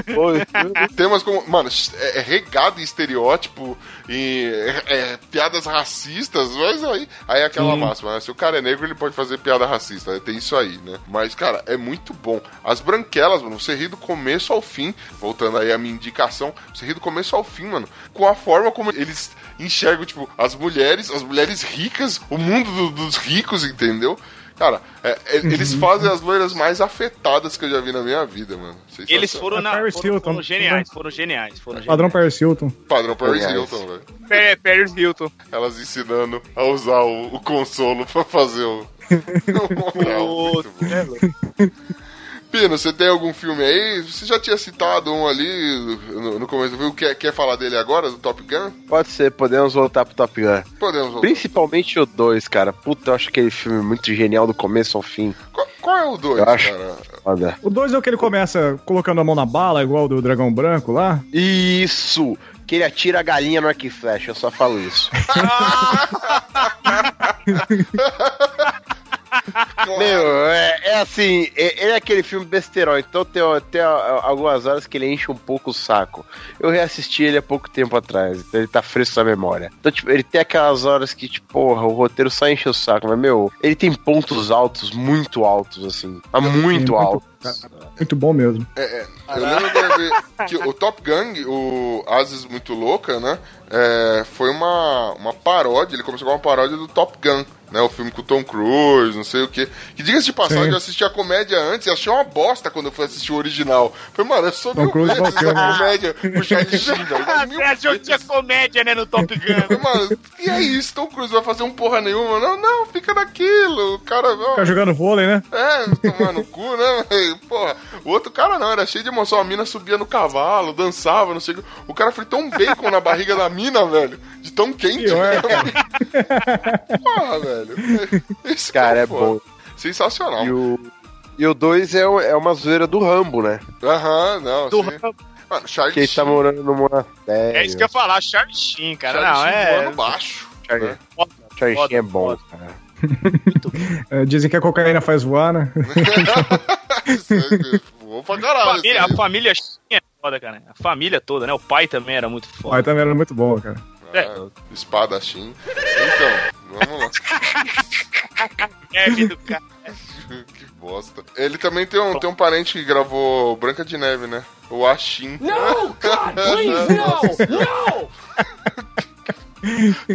Temas como. Mano, é, é regado em estereótipo e é, é, piadas racistas, mas aí, aí é aquela máxima, né? Se o cara é negro, ele pode fazer piada racista. né? Tem isso aí, né? Mas, cara, é muito bom. As branquelas, mano, você ri do começo ao fim. Voltando aí à minha indicação, você ri do começo ao fim, mano. Com a forma como eles enxergam, tipo, as mulheres, as mulheres ricas, o mundo do- dos ricos, entendeu? Cara, é- é- eles fazem as loiras mais afetadas que eu já vi na minha vida, mano. Eles foram, na, Paris foram, Hilton. foram geniais, foram geniais, foram geniais. Padrão Paris Hilton. Padrão Paris Aliás. Hilton, velho. Pa- Paris Hilton. Elas ensinando a usar o, o consolo pra fazer o. o moral. Pino, você tem algum filme aí? Você já tinha citado um ali no, no começo do filme. Quer, quer falar dele agora, do Top Gun? Pode ser, podemos voltar pro Top Gun. Podemos voltar. Principalmente o 2, cara. Puta, eu acho aquele filme muito genial do começo ao fim. Qual, qual é o 2, Eu acho. cara? Foda. O 2 é o que ele começa colocando a mão na bala, igual o do Dragão Branco lá. Isso! Que ele atira a galinha no arco e flecha, eu só falo isso. Meu, é, é assim, é- ele é aquele filme besterol, então tem, tem a- algumas horas que ele enche um pouco o saco. Eu reassisti ele há pouco tempo atrás, então ele tá fresco na memória. Então, tipo, ele tem aquelas horas que, tipo, porra, o roteiro só enche o saco, mas, meu, ele tem pontos altos, muito altos, assim. Mas muito muito- altos. Muito bom mesmo. Eu lembro de ver que o Top Gun, o Ases Muito Louca, né? é, foi uma, uma paródia, ele começou com uma paródia do Top Gun, né? O filme com o Tom Cruise, não sei o quê. Que diga-se de passagem, Sim. eu assisti a comédia antes e achei uma bosta quando eu fui assistir o original. Falei, mano, eu sou Tom mil Cruise bacana. comédia com o Charlie Sheen, velho. Você achou que tinha comédia, né, no Top Gun? Falei, Mano, e é isso, Tom Cruise vai fazer um porra nenhuma? Não, não, fica naquilo. O cara, ó, Ficar jogando vôlei, né? é, tomar no cu, né? Porra, o outro cara não, era cheio de emoção. A mina subia no cavalo, dançava, não sei o que. O cara fritou um bacon na barriga da mina, velho. De tão quente. Pior, Porra, velho. Esse Cara, é o foda. bom. Sensacional. E o. E o 2 é, é uma zoeira do Rambo, né? Aham, não. Do sim. Rambo. Mano, Charlie Que ele tá morando no monastério. É isso que eu ia falar, Charlie Sheen, cara. Charlie não, Sheen é. voando baixo. Charlie, né? Charlie Foda, Sheen é bom, foda. cara. É, dizem que a cocaína faz voar, né? Voou pra caralho. Família, a família Sheen é foda, cara. A família toda, né? O pai também era muito foda. também era muito bom, cara. Ah, espadachim. Então, vamos lá. Neve do cara. que bosta. Ele também tem um, tem um parente que gravou Branca de Neve, né? O Ashim. No, God, please, no, no!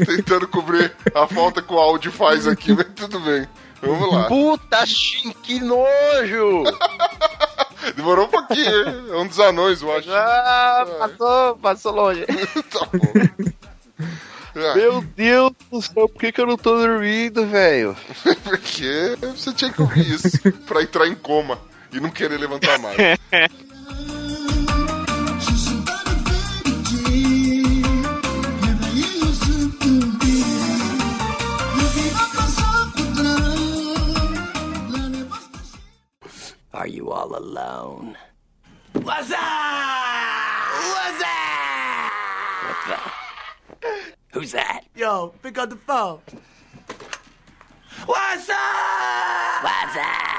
Tentando cobrir a falta que o áudio faz aqui, mas tudo bem. Vamos lá. Puta, Shin, que nojo! Demorou um pouquinho, hein? É um dos anões, o Ashim. Ah, passou, passou longe. tá bom. Ah, Meu Deus do céu, por que, que eu não tô dormindo, velho? porque você tinha que ouvir isso pra entrar em coma e não querer levantar mais. Are you all alone? What's up? What's up? What the? Who's that? Yo, pick up the phone. What's up? What's up?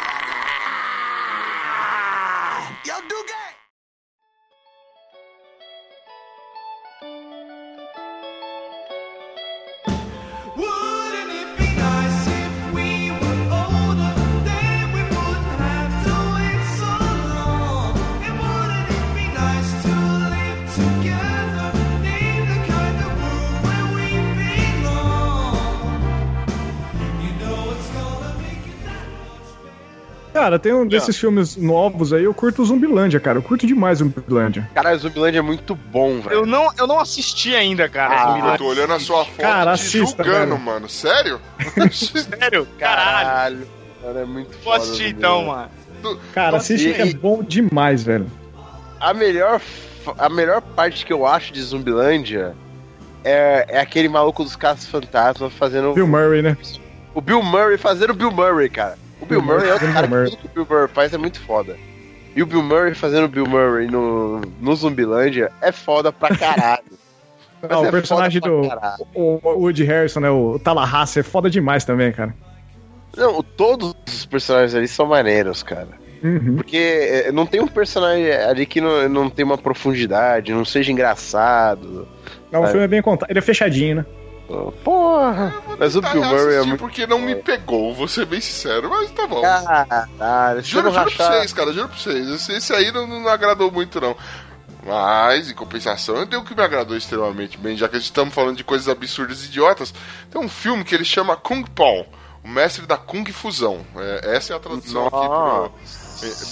Yo, Duque! Cara, tem um desses filmes novos aí, eu curto o Zumbilândia, cara. Eu curto demais o Zumbilândia. Caralho, Zumbilândia é muito bom, velho. Eu não, eu não assisti ainda, cara. Ah, Zumbilândia. eu tô olhando a sua foto Cara, te assista, julgando, velho. mano. Sério? Sério? Caralho. Caralho. Cara, é muito Vou foda. assistir então, mano. Cara, assiste E- que é bom demais, velho. A melhor, a melhor parte que eu acho de Zumbilândia é, é aquele maluco dos caças fantasmas fazendo. Bill Murray, né? O Bill Murray fazendo o Bill Murray, cara. O Bill, Murray é o Murray cara que tudo que o Bill Murray faz é muito foda. E o Bill Murray fazendo o Bill Murray no, no Zumbilândia é foda pra caralho. Ah, é o personagem do o o Woody Harrison, né? O Tallahassee é foda demais também, cara. Não, todos os personagens ali são maneiros, cara. Uhum. Porque é, não tem um personagem ali que não, não tem uma profundidade, não seja engraçado. Não, o É. filme é bem contado. Ele é fechadinho, né? Porra! Mas o Bill Murray é muito. porque não me pegou, vou ser bem sincero, mas tá bom. Caralho, Juro, não juro pra vocês, cara, juro pra vocês. Esse, esse aí não, não agradou muito, não. Mas, em compensação, tem o que me agradou extremamente bem, já que a gente estamos falando de coisas absurdas e idiotas. Tem um filme que ele chama Kung Pao, o mestre da Kung Fusão. É, essa é a tradução aqui pro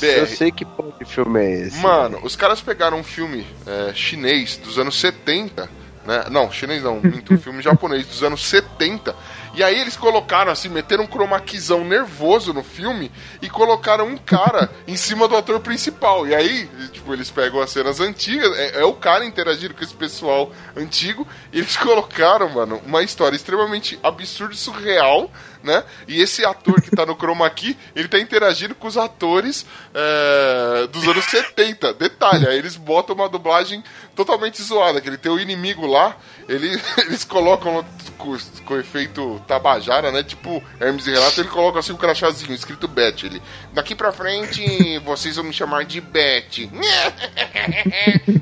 é, Eu BR. sei que de filme é esse. Mano, os caras pegaram um filme é, chinês dos anos 70, né? Não, chinês não, um filme japonês dos anos 70. E aí eles colocaram assim, meteram um chroma keyzão nervoso no filme e colocaram um cara em cima do ator principal. E aí, tipo, eles pegam as cenas antigas, é, é o cara interagindo com esse pessoal antigo, e eles colocaram, mano, uma história extremamente absurda e surreal, né? E esse ator que tá no chroma key, ele tá interagindo com os atores é, dos anos 70. Detalhe, aí eles botam uma dublagem totalmente zoada, que ele tem o inimigo lá, ele, eles colocam com, com efeito tabajara, né? Tipo Hermes e Renato, ele coloca assim um crachazinho escrito Bet. Ele, daqui pra frente, vocês vão me chamar de Bet.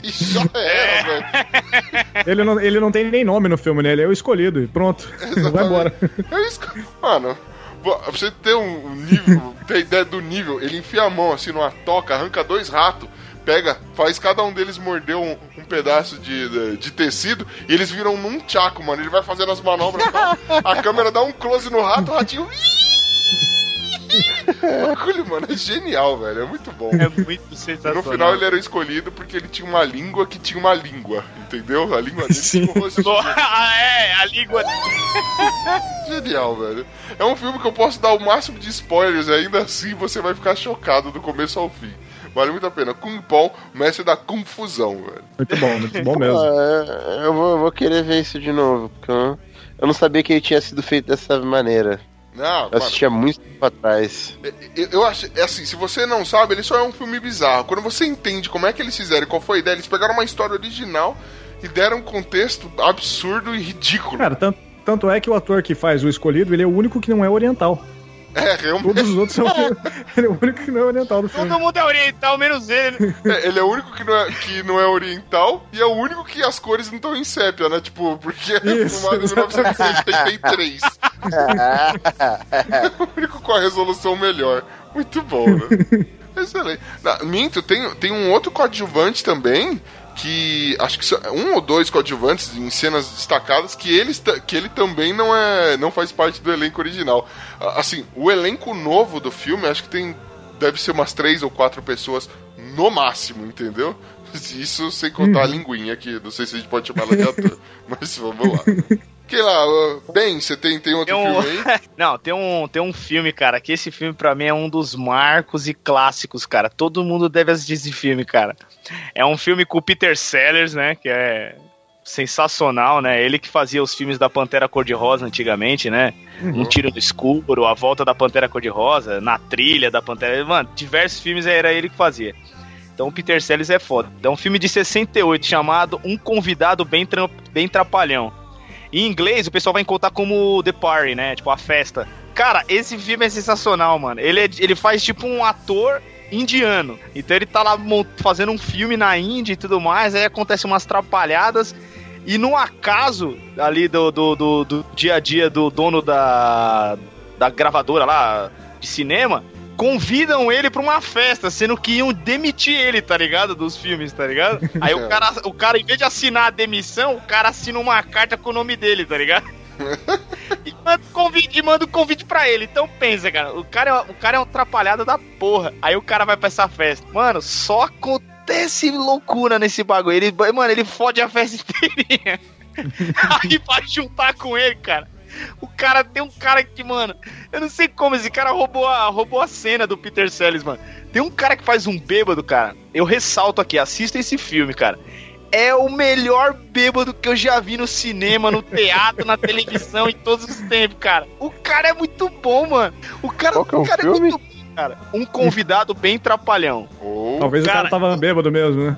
e já era, velho. Ele não, ele não tem nem nome no filme, né? Ele é o escolhido e pronto. Vai embora. É mano. Pra você ter um nível, ter ideia do nível, ele enfia a mão assim numa toca, arranca dois ratos, pega, faz cada um deles morder um, um pedaço de, de, de tecido e eles viram num tchaco, mano. Ele vai fazendo as manobras, a câmera dá um close no rato, o ratinho. O bagulho, mano, é genial, velho. É muito bom. É muito sensacional. No final ele era o escolhido porque ele tinha uma língua que tinha uma língua, entendeu? A língua dele Sim. um rostinho. Ah, é, a língua. Genial, velho. É um filme que eu posso dar o máximo de spoilers e ainda assim você vai ficar chocado do começo ao fim. Vale muito a pena. Kung Pao, mestre da confusão, velho. Muito bom, muito bom mesmo. Ah, eu, vou, eu vou querer ver isso de novo, porque eu, eu não sabia que ele tinha sido feito dessa maneira. Não, Eu mano, assistia muito tempo atrás. eu, eu acho, é assim, se você não sabe, ele só é um filme bizarro. Quando você entende como é que eles fizeram e qual foi a ideia, eles pegaram uma história original e deram um contexto absurdo e ridículo. Cara, tanto, tanto é que o ator que faz o escolhido, ele é o único que não é oriental. É, realmente. Todos os outros são. ele é o único que não é oriental do filme. Todo mundo é oriental, menos ele. É, ele é o único que não é, que não é oriental e é o único que as cores não estão em sépia, né? Tipo, porque é Isso, filmado em 1983. É o único com a resolução melhor. Muito bom, né? Excelente. Na- minto, tem, tem um outro coadjuvante também. Que acho que são um ou dois coadjuvantes em cenas destacadas que, eles, ta- que ele também não é não faz parte do elenco original. Assim, o elenco novo do filme acho que tem deve ser umas três ou quatro pessoas no máximo, entendeu? Isso sem contar a linguinha aqui, não sei se a gente pode chamar ela de ator, mas vamos lá. Que lá, bem, você tem, tem outro Tem um... filme aí? Não, tem um, tem um filme, cara, que esse filme pra mim é um dos marcos e clássicos, cara. Todo mundo deve assistir esse filme, cara. É um filme com o Peter Sellers, né, que é sensacional, né? Ele que fazia os filmes da Pantera Cor-de-Rosa antigamente, né? Um Tiro no Escuro, A Volta da Pantera Cor-de-Rosa, Na Trilha da Pantera... Mano, diversos filmes era ele que fazia. Então o Peter Sellers é foda. É um filme de 68 chamado Um Convidado Bem, Tram- Bem Trapalhão. Em inglês, o pessoal vai encontrar como The Party, né? Tipo, a festa. Cara, esse filme é sensacional, mano. Ele, é- ele faz tipo um ator indiano. Então ele tá lá fazendo um filme na Índia e tudo mais. Aí acontece umas trapalhadas. E no acaso ali do, do, do, do dia a dia do dono da, da gravadora lá de cinema, convidam ele pra uma festa, sendo que iam demitir ele, tá ligado? Dos filmes, tá ligado? Aí o cara, o cara, em vez de assinar a demissão, o cara assina uma carta com o nome dele, tá ligado? e manda o convite, manda o convite pra ele. Então pensa, cara, o cara, é, o cara é um atrapalhado da porra. Aí o cara vai pra essa festa. Mano, só acontece loucura nesse bagulho. Ele, mano, ele fode a festa inteirinha. Aí pra juntar com ele, cara. O cara tem um cara que, mano, eu não sei como esse cara roubou a, roubou a cena do Peter Sellers, mano. Tem um cara que faz um bêbado, cara. Eu ressalto aqui, assista esse filme, cara. É o melhor bêbado que eu já vi no cinema, no teatro, na televisão, em todos os tempos, cara. O cara é muito bom, mano. O cara, Qual que é o o cara é filme? muito bom, cara. Um convidado bem trapalhão. Ou Talvez o Cara- cara tava bêbado mesmo, né?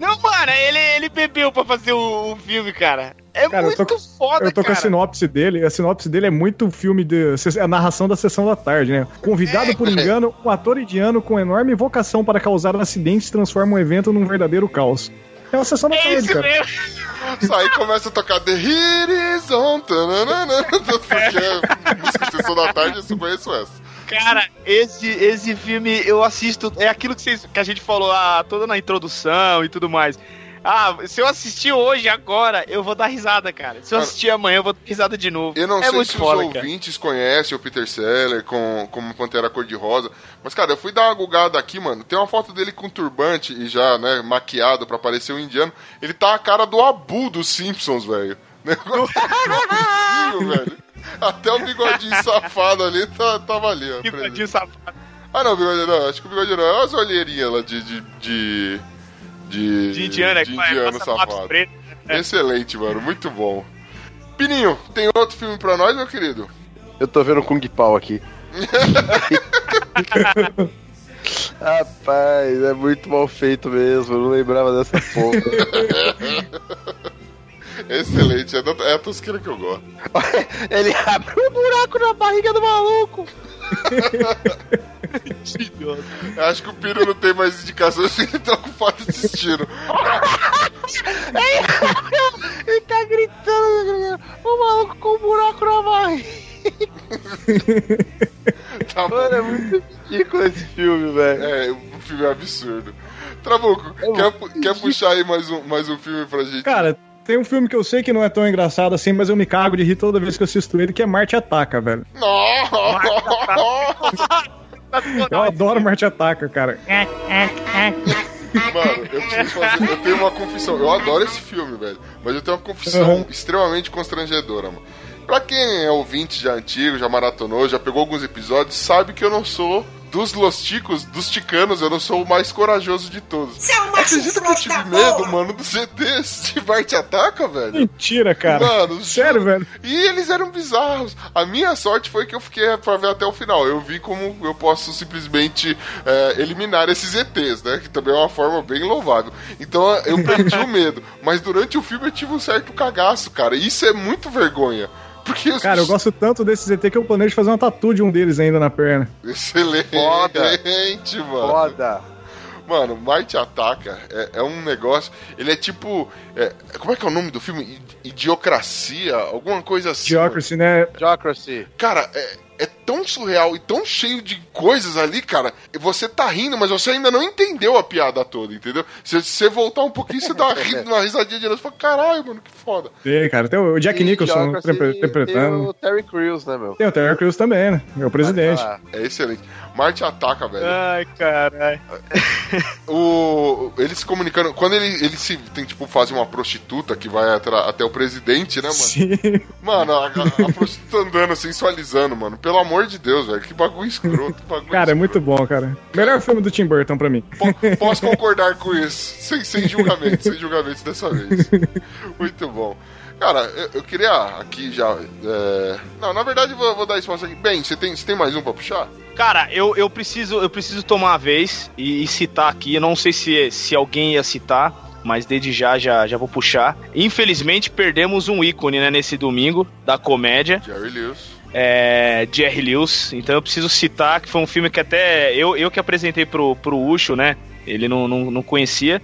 Não, mano, ele, ele bebeu pra fazer o, o filme, cara. É Cara, eu tô muito foda, Eu tô com a cara. sinopse dele. A sinopse dele é muito filme de. A narração da sessão da tarde, né? Convidado por engano, um ator indiano com enorme vocação para causar acidentes transforma um evento num verdadeiro caos. É uma sessão da É tarde, isso cara. mesmo. Isso aí começa a tocar The Hit Is On. tananana, Porque é música de sessão da tarde, eu só conheço essa. Cara, esse, esse filme eu assisto. É aquilo que, vocês, que a gente falou ah, toda na introdução e tudo mais. Ah, se eu assistir hoje, agora, eu vou dar risada, cara. Se eu Cara, assistir amanhã, eu vou dar risada de novo. Eu não é sei muito se foda, os cara. ouvintes conhecem o Peter Seller com, como Pantera Cor-de-Rosa. Mas, cara, eu fui dar uma gugada aqui, mano. Tem uma foto dele com turbante e já, né, maquiado pra parecer um indiano. Ele tá a cara do Abu dos Simpsons, velho. Negócio velho. Até o bigodinho safado ali tá, tava ali, ó. Bandinho safado. Ah, não, bigode não. Acho que o bigode não. É umas olheirinhas lá de. de. de. de, De indiana, de indiano passa lápis safado. preto. Excelente, mano. Muito bom. Pininho, tem outro filme pra nós, meu querido? Eu tô vendo Kung Pao aqui. Rapaz, é muito mal feito mesmo. Eu não lembrava dessa porra. Excelente, é, é a tosqueira que eu gosto. Ele abre um buraco na barriga do maluco. Eu acho que o Pino não tem mais indicações, ele tá ocupado assistindo. Ele tá gritando. O maluco com um buraco na barriga. Tá bom. Mano, é muito ridículo esse filme, velho. É, o filme é absurdo. Trabuco, quer, pu- quer puxar aí mais um, mais um filme pra gente? Cara, tem um filme que eu sei que não é tão engraçado assim, mas eu me cago de rir toda vez que eu assisto ele, que é Marte Ataca, velho. Eu adoro Marte Ataca, cara. Mano, eu preciso fazer. Eu tenho uma confissão. Eu adoro esse filme, velho. Mas eu tenho uma confissão Uhum. extremamente constrangedora, mano. Pra quem é ouvinte já antigo, já maratonou, já pegou alguns episódios, sabe que eu não sou dos losticos, dos ticanos, eu não sou o mais corajoso de todos. Você é um macho Acredita que eu tive medo, mano, dos ETs de Marte Ataca, velho? Mentira, cara. Mano, Sério, velho. E eles eram bizarros. A minha sorte foi que eu fiquei pra ver até o final. Eu vi como eu posso simplesmente é, eliminar esses ETs, né? Que também é uma forma bem louvável. Então eu perdi o medo. Mas durante o filme eu tive um certo cagaço, cara. E isso é muito vergonha. Porque os Cara, eu gosto tanto desses ET que eu planejo fazer uma tatu de um deles ainda na perna. Excelente, Foda. mano. Foda. Mano, Marte Ataca é, é um negócio. Ele é tipo. é, como é que é o nome do filme? Idiocracia? Alguma coisa assim. Geocracy, né? Geocracy. Cara, é, é tão surreal e tão cheio de coisas ali, cara. e Você tá rindo, mas você ainda não entendeu a piada toda, entendeu? Se você voltar um pouquinho, você dá uma, ri- uma risadinha de novo e fala: caralho, mano, que foda. Tem, cara. Tem o Jack E Nicholson Geocracy interpre- Tem interpretando. o Terry Crews, né, meu? Tem o Terry Crews também, né? É o presidente. Ah, É excelente. Marte Ataca, velho. Ai, caralho. O, ele se comunicando. Quando ele, ele se tem, tipo, fazer uma prostituta que vai atra- até o presidente, né, mano? Sim. Mano, a, a- a prostituta andando, sensualizando, mano. Pelo amor de Deus, velho. Que bagulho escroto. Bagulho Cara, é escroto. muito bom, cara. Melhor filme do Tim Burton pra mim. Po- Posso concordar com isso, sem, sem julgamento, sem julgamento dessa vez. Muito bom. Cara, eu, eu queria aqui já. é, Não, na verdade, eu vou, vou dar espaço aqui. Bem, você tem, você tem mais um pra puxar? Cara, eu, eu preciso eu preciso tomar a vez e, e citar aqui. Eu não sei se, se alguém ia citar, mas desde já, já já vou puxar. Infelizmente, perdemos um ícone né, nesse domingo da comédia, Jerry Lewis. É, Jerry Lewis. Então eu preciso citar que foi um filme que até eu, eu que apresentei pro, pro Ucho, né? Ele não, não, não conhecia.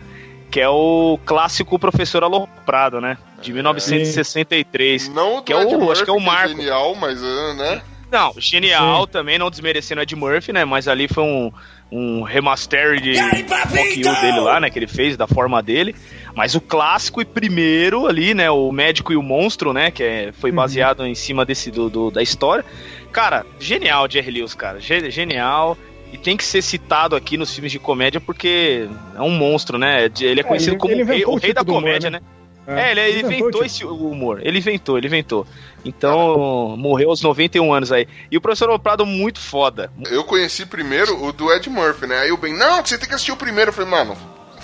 Que é o clássico Professor Aloprado, né? De 1963. Não o do Que é o- acho que é o Marco. genial, mas, é, né? Não, genial também, não desmerecendo Ed Murphy, né? Mas ali foi um, um remaster de You dele lá, né? Que ele fez, da forma dele. Mas o clássico e primeiro ali, né? O Médico e o Monstro, né? Que é- foi baseado em cima desse do, do- da história. Cara, genial Jerry Lewis, cara. Ge- Genial. E tem que ser citado aqui nos filmes de comédia porque é um monstro, né? Ele é conhecido ele- como ele o rei, o rei da do humor, comédia, né? né? É, ele, ele inventou esse humor. Ele inventou, ele inventou. Então, morreu aos 91 anos aí. E o professor Loprado, muito foda. Eu conheci primeiro o do Ed Murphy, né? Aí o Ben, não, você tem que assistir o primeiro. Eu falei, mano,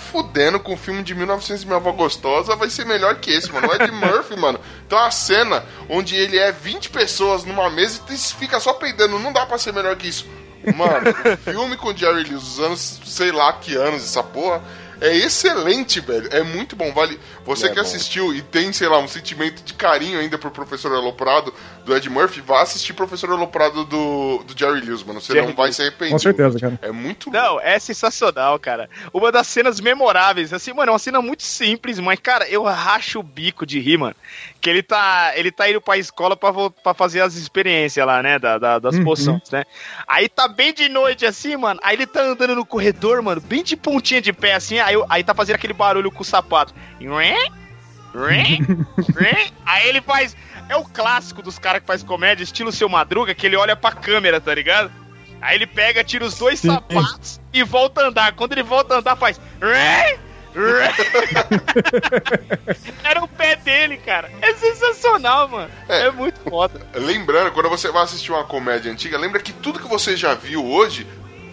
fudendo com o filme de 1900 e Minha Avó Gostosa vai ser melhor que esse, mano. O Ed Murphy, mano, tem uma cena onde ele é 20 pessoas numa mesa e fica só peidando. Não dá pra ser melhor que isso. Mano, filme com Jerry Lewis, os anos, sei lá que anos essa porra, é excelente, velho. É muito bom. Vale. Você É que bom. assistiu e tem, sei lá, um sentimento de carinho ainda pro Professor Aloprado do Ed Murphy, vá assistir Professor Aloprado do, do Jerry Lewis, mano. Você Jerry não vai Lewis. se arrepender. Com certeza, cara. É muito Não, é sensacional, cara. Uma das cenas memoráveis, assim, mano, é uma cena muito simples, mas, cara, eu racho o bico de rir, mano. Que ele tá, ele tá indo pra escola pra, pra fazer as experiências lá, né, da, da- das Uhum. poções, né. Aí tá bem de noite, assim, mano, aí ele tá andando no corredor, mano, bem de pontinha de pé, assim, aí, aí tá fazendo aquele barulho com o sapato. Aí ele faz... É o clássico dos caras que faz comédia, estilo Seu Madruga, que ele olha pra câmera, tá ligado? Aí ele pega, tira os dois Sim. sapatos e volta a andar. Quando ele volta a andar, faz. Era o pé dele, cara. É sensacional, mano. É, muito foda. Lembrando, quando você vai assistir uma comédia antiga, lembra que tudo que você já viu hoje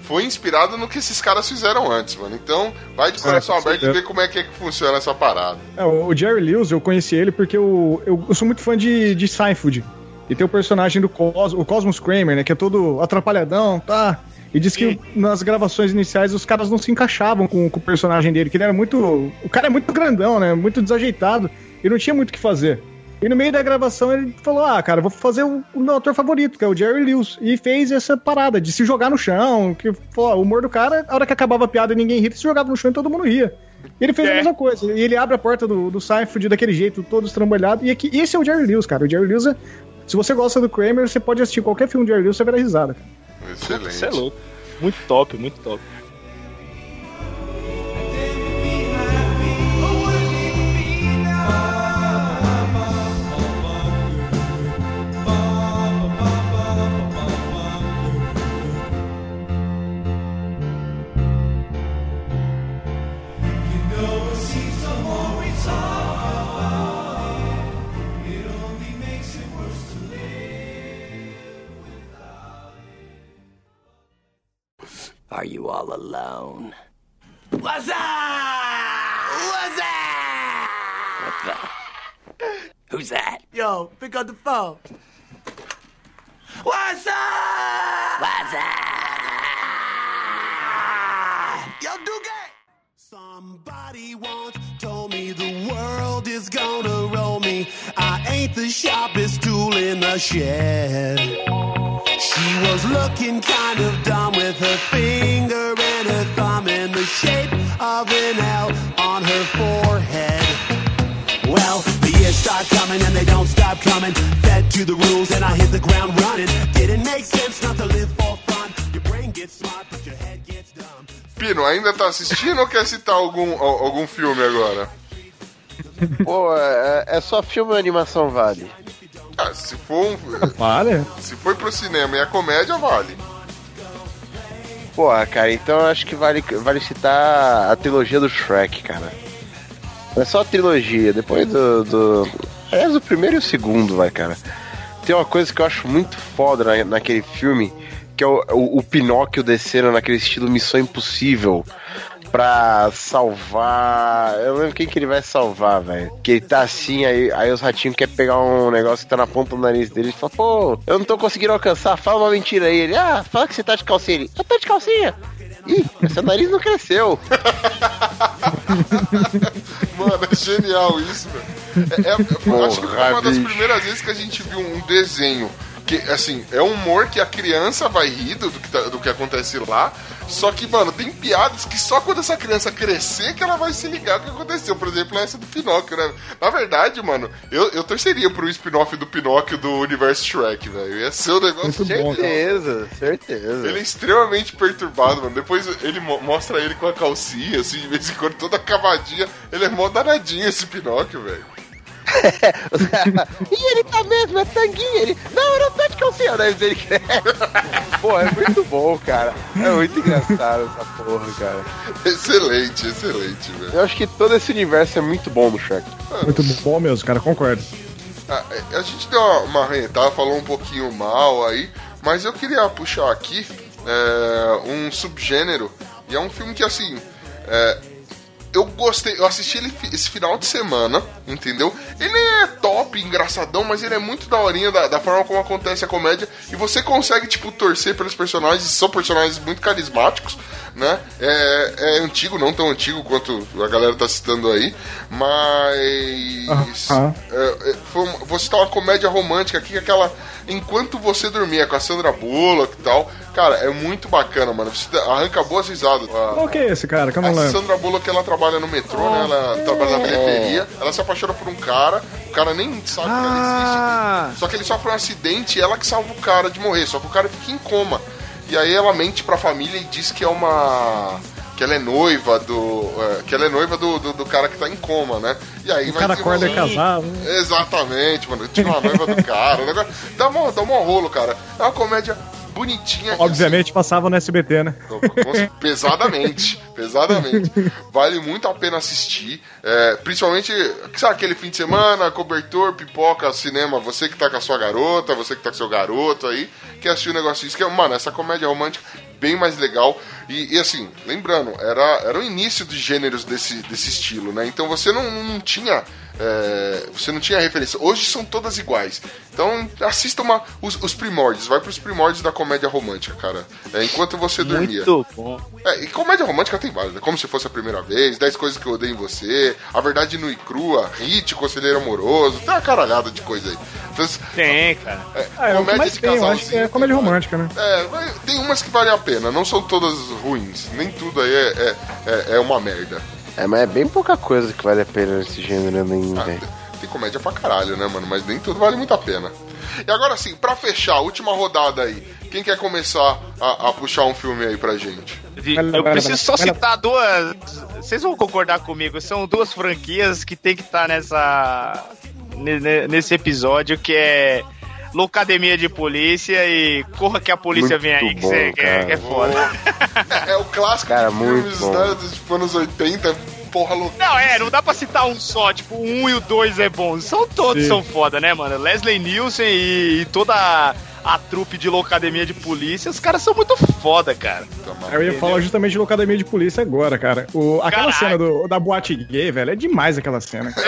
foi inspirado no que esses caras fizeram antes, mano. Então, vai de coração com aberto e vê como é que, é que funciona essa parada. É, o o Jerry Lewis, eu conheci ele porque eu, eu, eu sou muito fã de, de Seinfeld. E tem o personagem do Cos, o Cosmos Kramer, né? Que é todo atrapalhadão, tá? E diz que nas gravações iniciais os caras não se encaixavam com, com o personagem dele, que ele era muito. O cara é muito grandão, né? Muito desajeitado. E não tinha muito o que fazer. E no meio da gravação ele falou: Ah, cara, vou fazer o, o meu ator favorito, que é o Jerry Lewis. E fez essa parada de se jogar no chão. Que, pô, o humor do cara, a hora que acabava a piada e ninguém ria, ele se jogava no chão e todo mundo ria. E ele fez a É. mesma coisa. E ele abre a porta do, do Seinfeld daquele jeito, todo estrambelhado. E aqui, esse é o Jerry Lewis, cara. O Jerry Lewis é. Se você gosta do Kramer, você pode assistir qualquer filme do Jerry Lewis, você vai dar risada. Excelente. Você é louco. Muito top, muito top. Are you all alone? What's up? What's up? What the? Who's that? Yo, pick up the phone. What's up? What's up? Yo, Duke! Somebody once told me the world is gonna roll me. I ain't the sharpest tool in the shed. She was looking kind of dumb with her finger and her thumb in the shape of an L on her forehead. Well, the years start coming and they don't stop coming. Fed to the rules and I hit the ground running. Didn't make sense not to live for fun. Your brain gets smart, but your head gets dumb. Pino, ainda tá assistindo ou quer citar algum, al- algum filme agora? Pô, é, é só filme ou animação vale? Ah, se for um, Vale? se for pro cinema e a comédia, vale. Porra, cara, então eu acho que vale, vale citar a trilogia do Shrek, cara. Não é só a trilogia, depois do. do... Aliás, o primeiro e o segundo, vai, cara. Tem uma coisa que eu acho muito foda na, naquele filme, que é o, o, o Pinóquio descendo naquele estilo Missão Impossível pra salvar. Eu lembro quem que ele vai salvar, velho. Que ele tá assim, aí, aí os ratinhos querem pegar um negócio que tá na ponta do nariz dele e fala, pô, eu não tô conseguindo alcançar, fala uma mentira aí. Ele, ah, fala que você tá de calcinha. Ele, eu tô de calcinha. Ih, seu nariz não cresceu. Mano, é genial isso, velho. É, é- eu acho que foi uma das primeiras vezes que a gente viu um desenho Que, assim, é um humor que a criança vai rir do, do que, tá- do que acontece lá. Só que, mano, tem piadas que só quando essa criança crescer que ela vai se ligar o que aconteceu. Por exemplo, essa do Pinóquio, né? Na verdade, mano, eu, eu torceria pro spin-off do Pinóquio do universo Shrek, velho. Ia ser um negócio Muito bom. Certeza, certeza. Ele é extremamente perturbado, mano. Depois ele mo- mostra ele com a calcinha, assim, de vez em quando, toda cavadinha. Ele é mó danadinho esse Pinóquio, velho. e ele tá mesmo, é tanguinho. Ele, não, eu não tô de calcinha. Daí ele. Pô, é muito bom, cara. É muito engraçado essa porra, cara. Excelente, excelente, velho. Eu acho que todo esse universo é muito bom no Shrek. Muito bom mesmo, cara, concordo. Ah, é, a gente deu uma, uma falou um pouquinho mal aí, mas eu queria puxar aqui é, um subgênero, e é um filme que, assim, é, eu gostei, eu assisti ele esse final de semana, entendeu? Ele é top, engraçadão, mas ele é muito daorinha da, da forma como acontece a comédia, e você consegue, tipo, torcer pelos personagens, são personagens muito carismáticos, né? É, é antigo, não tão antigo quanto a galera tá citando aí, mas... Aham. É, é, foi uma- vou citar uma comédia romântica aqui, aquela Enquanto Você Dormia, com a Sandra Bullock e tal. Cara, é muito bacana, mano. Você arranca boas risadas. Qual que é esse, cara? Não a. Sandra Bullock, ela trabalha no metrô, né? Ela trabalha na bilheteria. Ela se apaixona por um cara. O cara nem sabe que ela Ah. existe. Só que ele sofre um acidente e ela que salva o cara de morrer. Só que o cara fica em coma. E aí ela mente pra família e diz que é uma... Que ela é noiva do... é, que ela é noiva do, do, do cara que tá em coma, né? E aí O vai cara acorda e desenvolvendo- casar. Exatamente, mano. Tinha uma noiva do cara. o negócio- Dá mó, dá mó rolo, cara. É uma comédia bonitinha. Obviamente passava no SBT, né? assim, pesadamente. Pesadamente. Vale muito a pena assistir. É, principalmente, sabe, aquele fim de semana, cobertor, pipoca, cinema. Você que tá com a sua garota, você que tá com seu garoto aí, quer assistir um negócio isso. Que, é- mano, essa comédia romântica bem mais legal. E, e, assim, lembrando, era, era o início de gêneros desse, desse estilo, né? Então você não, não tinha. É, você não tinha referência. Hoje são todas iguais. Então assista uma, os, os primórdios, vai pros primórdios da comédia romântica, cara. É, enquanto você dormia. Muito bom. É, e comédia romântica tem várias, né? Como se fosse a primeira vez, 10 coisas que eu odeio em você, A Verdade Nua e Crua, Hit, Conselheiro Amoroso, tem uma caralhada de coisa aí. Então, Tem, cara. é, Ah, é comédia de tem, acho que é comédia romântica, né? é, tem umas que valem a pena, não são todas ruins. Nem tudo aí é, é, é, é uma merda. É, mas é bem pouca coisa que vale a pena nesse gênero nem, Ah, velho. tem, tem comédia pra caralho, né, mano? Mas nem tudo vale muito a pena. E agora sim, pra fechar, última rodada aí. Quem quer começar a, a puxar um filme aí pra gente? Eu preciso só citar duas. Vocês vão concordar comigo? São duas franquias que tem que estar nessa. ne- ne- nesse episódio que é. Loucademia de Polícia e Corra que a Polícia Muito vem aí, que, bom, cê- que é, que é foda. É, é o clássico Cara, de muito filmes, bom. né, dos tipo, anos 80, porra louca. Não, é, não dá pra citar um só, tipo, o um e o dois é bom. São todos Sim. são foda, né, mano? Leslie Nielsen e, e toda a, trupe de Loucademia de Polícia, os caras são muito foda, cara. Eu ia falar justamente de locademia de polícia agora, cara. O, aquela Caralho. cena do, da boate gay, velho, é demais aquela cena.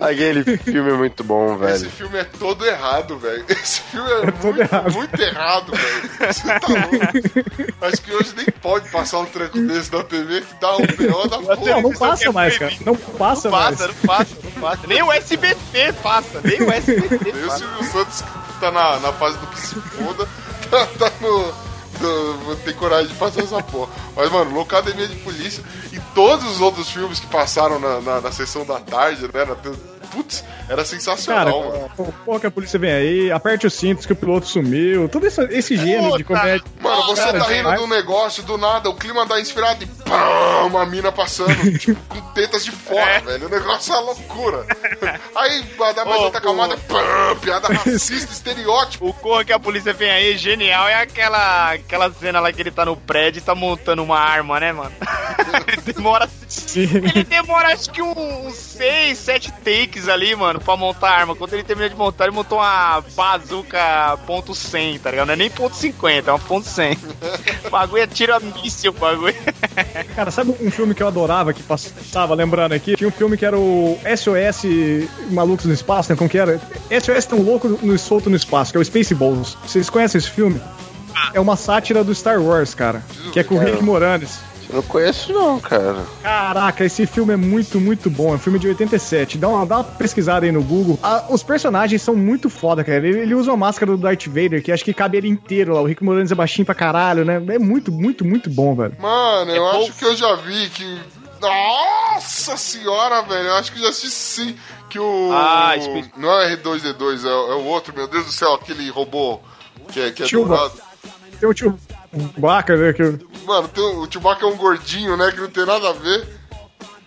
Aquele filme é muito bom, Esse velho. filme é todo errado, velho. Esse filme é, todo muito, errado. muito errado, velho. Você tá louco. Acho que hoje nem pode passar um tranco desse na TV que dá um B.O. da Não, porra. não passa mais, cara. Não passa Não mais. passa, não passa, não passa. Nem o SBT passa, nem o SBT Nem o. Silvio Santos que tá na, na fase do que se foda, tá, tá no. ter coragem de passar essa porra. Mas, mano, Locademia de Polícia e todos os outros filmes que passaram na, na, na sessão da tarde, né? Na, putz, era Cara, sensacional, mano. pô, pô, que a polícia vem aí, aperte os cintos que o piloto sumiu. Todo esse, esse gênero de comédia. Mano, você Cara, tá rindo de um negócio, do nada, o clima dá inspirado e pá, uma mina passando, tipo, com tetas de fora, É. velho. O negócio é uma loucura. Aí dá mais outra camada, pá, piada racista, estereótipo. O Corra que a polícia vem aí, genial, é aquela, aquela cena lá que ele tá no prédio e tá montando uma arma, né, mano? ele demora. Sim. Ele demora acho que uns 6, 7 takes ali, mano, pra montar a arma. Quando ele termina de montar, ele montou uma bazuca ponto .100, tá ligado? Não é nem ponto .50, é uma ponto .100. O bagulho é tira míssil, o bagulho. Cara, sabe um filme que eu adorava, que passava, lembrando aqui? Tinha um filme que era o SOS Malucos no Espaço, né? Como que era? SOS Tão Louco no Solto no Espaço, que é o Spaceballs. Vocês conhecem esse filme? É uma sátira do Star Wars, cara. Que é com o Rick Moranis. Eu não conheço não, cara. Caraca, esse filme é muito, muito bom. É um filme de 87. Dá uma, dá uma pesquisada aí no Google. Ah, os personagens são muito foda, cara. Ele, ele usa uma máscara do Darth Vader, que acho que cabe ele inteiro lá. O Rick Moranis é baixinho pra caralho, né? É muito, muito, muito bom, velho. Mano, eu É acho bom. que eu já vi que. Nossa senhora, velho. Eu acho que já assisti sim. Que o. Ah, Não é R2D2, é, é o outro, meu Deus do céu, aquele robô que é, que é. Tem o tio Baca, né? Que... Mano, tem o, Chewbacca é um gordinho, né? Que não tem nada a ver.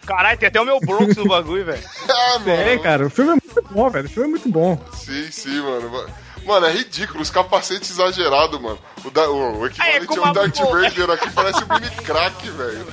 Caralho, tem até o meu Bronx no bagulho, velho. Ah, mano. É, cara, o filme é muito bom, velho. O filme é muito bom. Sim, sim, mano. Mano, é ridículo, os capacetes exagerados, mano. O, da, o, o equivalente ao uma Darth. Vader aqui parece um mini crack, velho.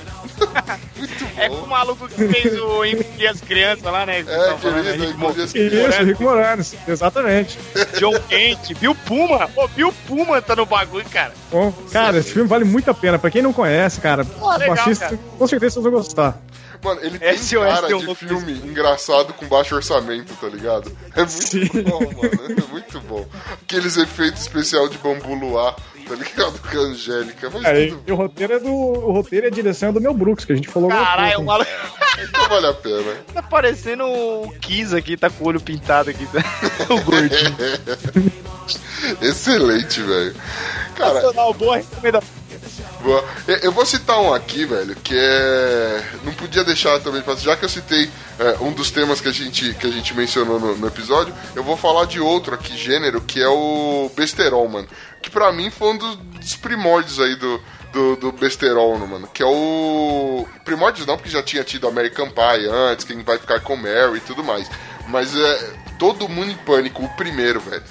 Muito É com o bom. maluco que fez o Engolir as crianças lá, né? É, querido, aí, aí, bom dia, Isso, o Rick Moranis. Exatamente. John Kent, Bill Puma. Ô, Bill Puma tá no bagulho, cara. Bom, cara, esse filme vale muito a pena. Pra quem não conhece, cara, legal, assista, cara. com certeza vocês vão gostar. Mano, ele tem SOS cara tem um de louco filme engraçado com baixo orçamento, tá ligado? É muito Sim. bom, mano. É muito bom. Aqueles efeitos especial de bambu luar, tá ligado? Com a Angélica. Mas Cara, tudo e o roteiro é do. O roteiro e a direção é do Mel Brooks, que a gente falou Caralho, o pouco. maluco não vale a pena. tá parecendo o Kiss aqui, tá com o olho pintado aqui. o gordinho. Excelente, velho. Cara, Nacional, boa recomendação. Boa. Eu- vou citar um aqui, velho, que é. Não podia deixar também, pra- já que eu citei é, um dos temas que a gente, que a gente mencionou no, no episódio, eu vou falar de outro aqui, gênero, que é o besterol, mano. Que pra mim foi um dos, dos primórdios aí do, do, do besterol, mano. Que é o. Primórdios não, porque já tinha tido American Pie antes, quem vai ficar com Mary e tudo mais. Mas é. Todo mundo em pânico, o primeiro, velho.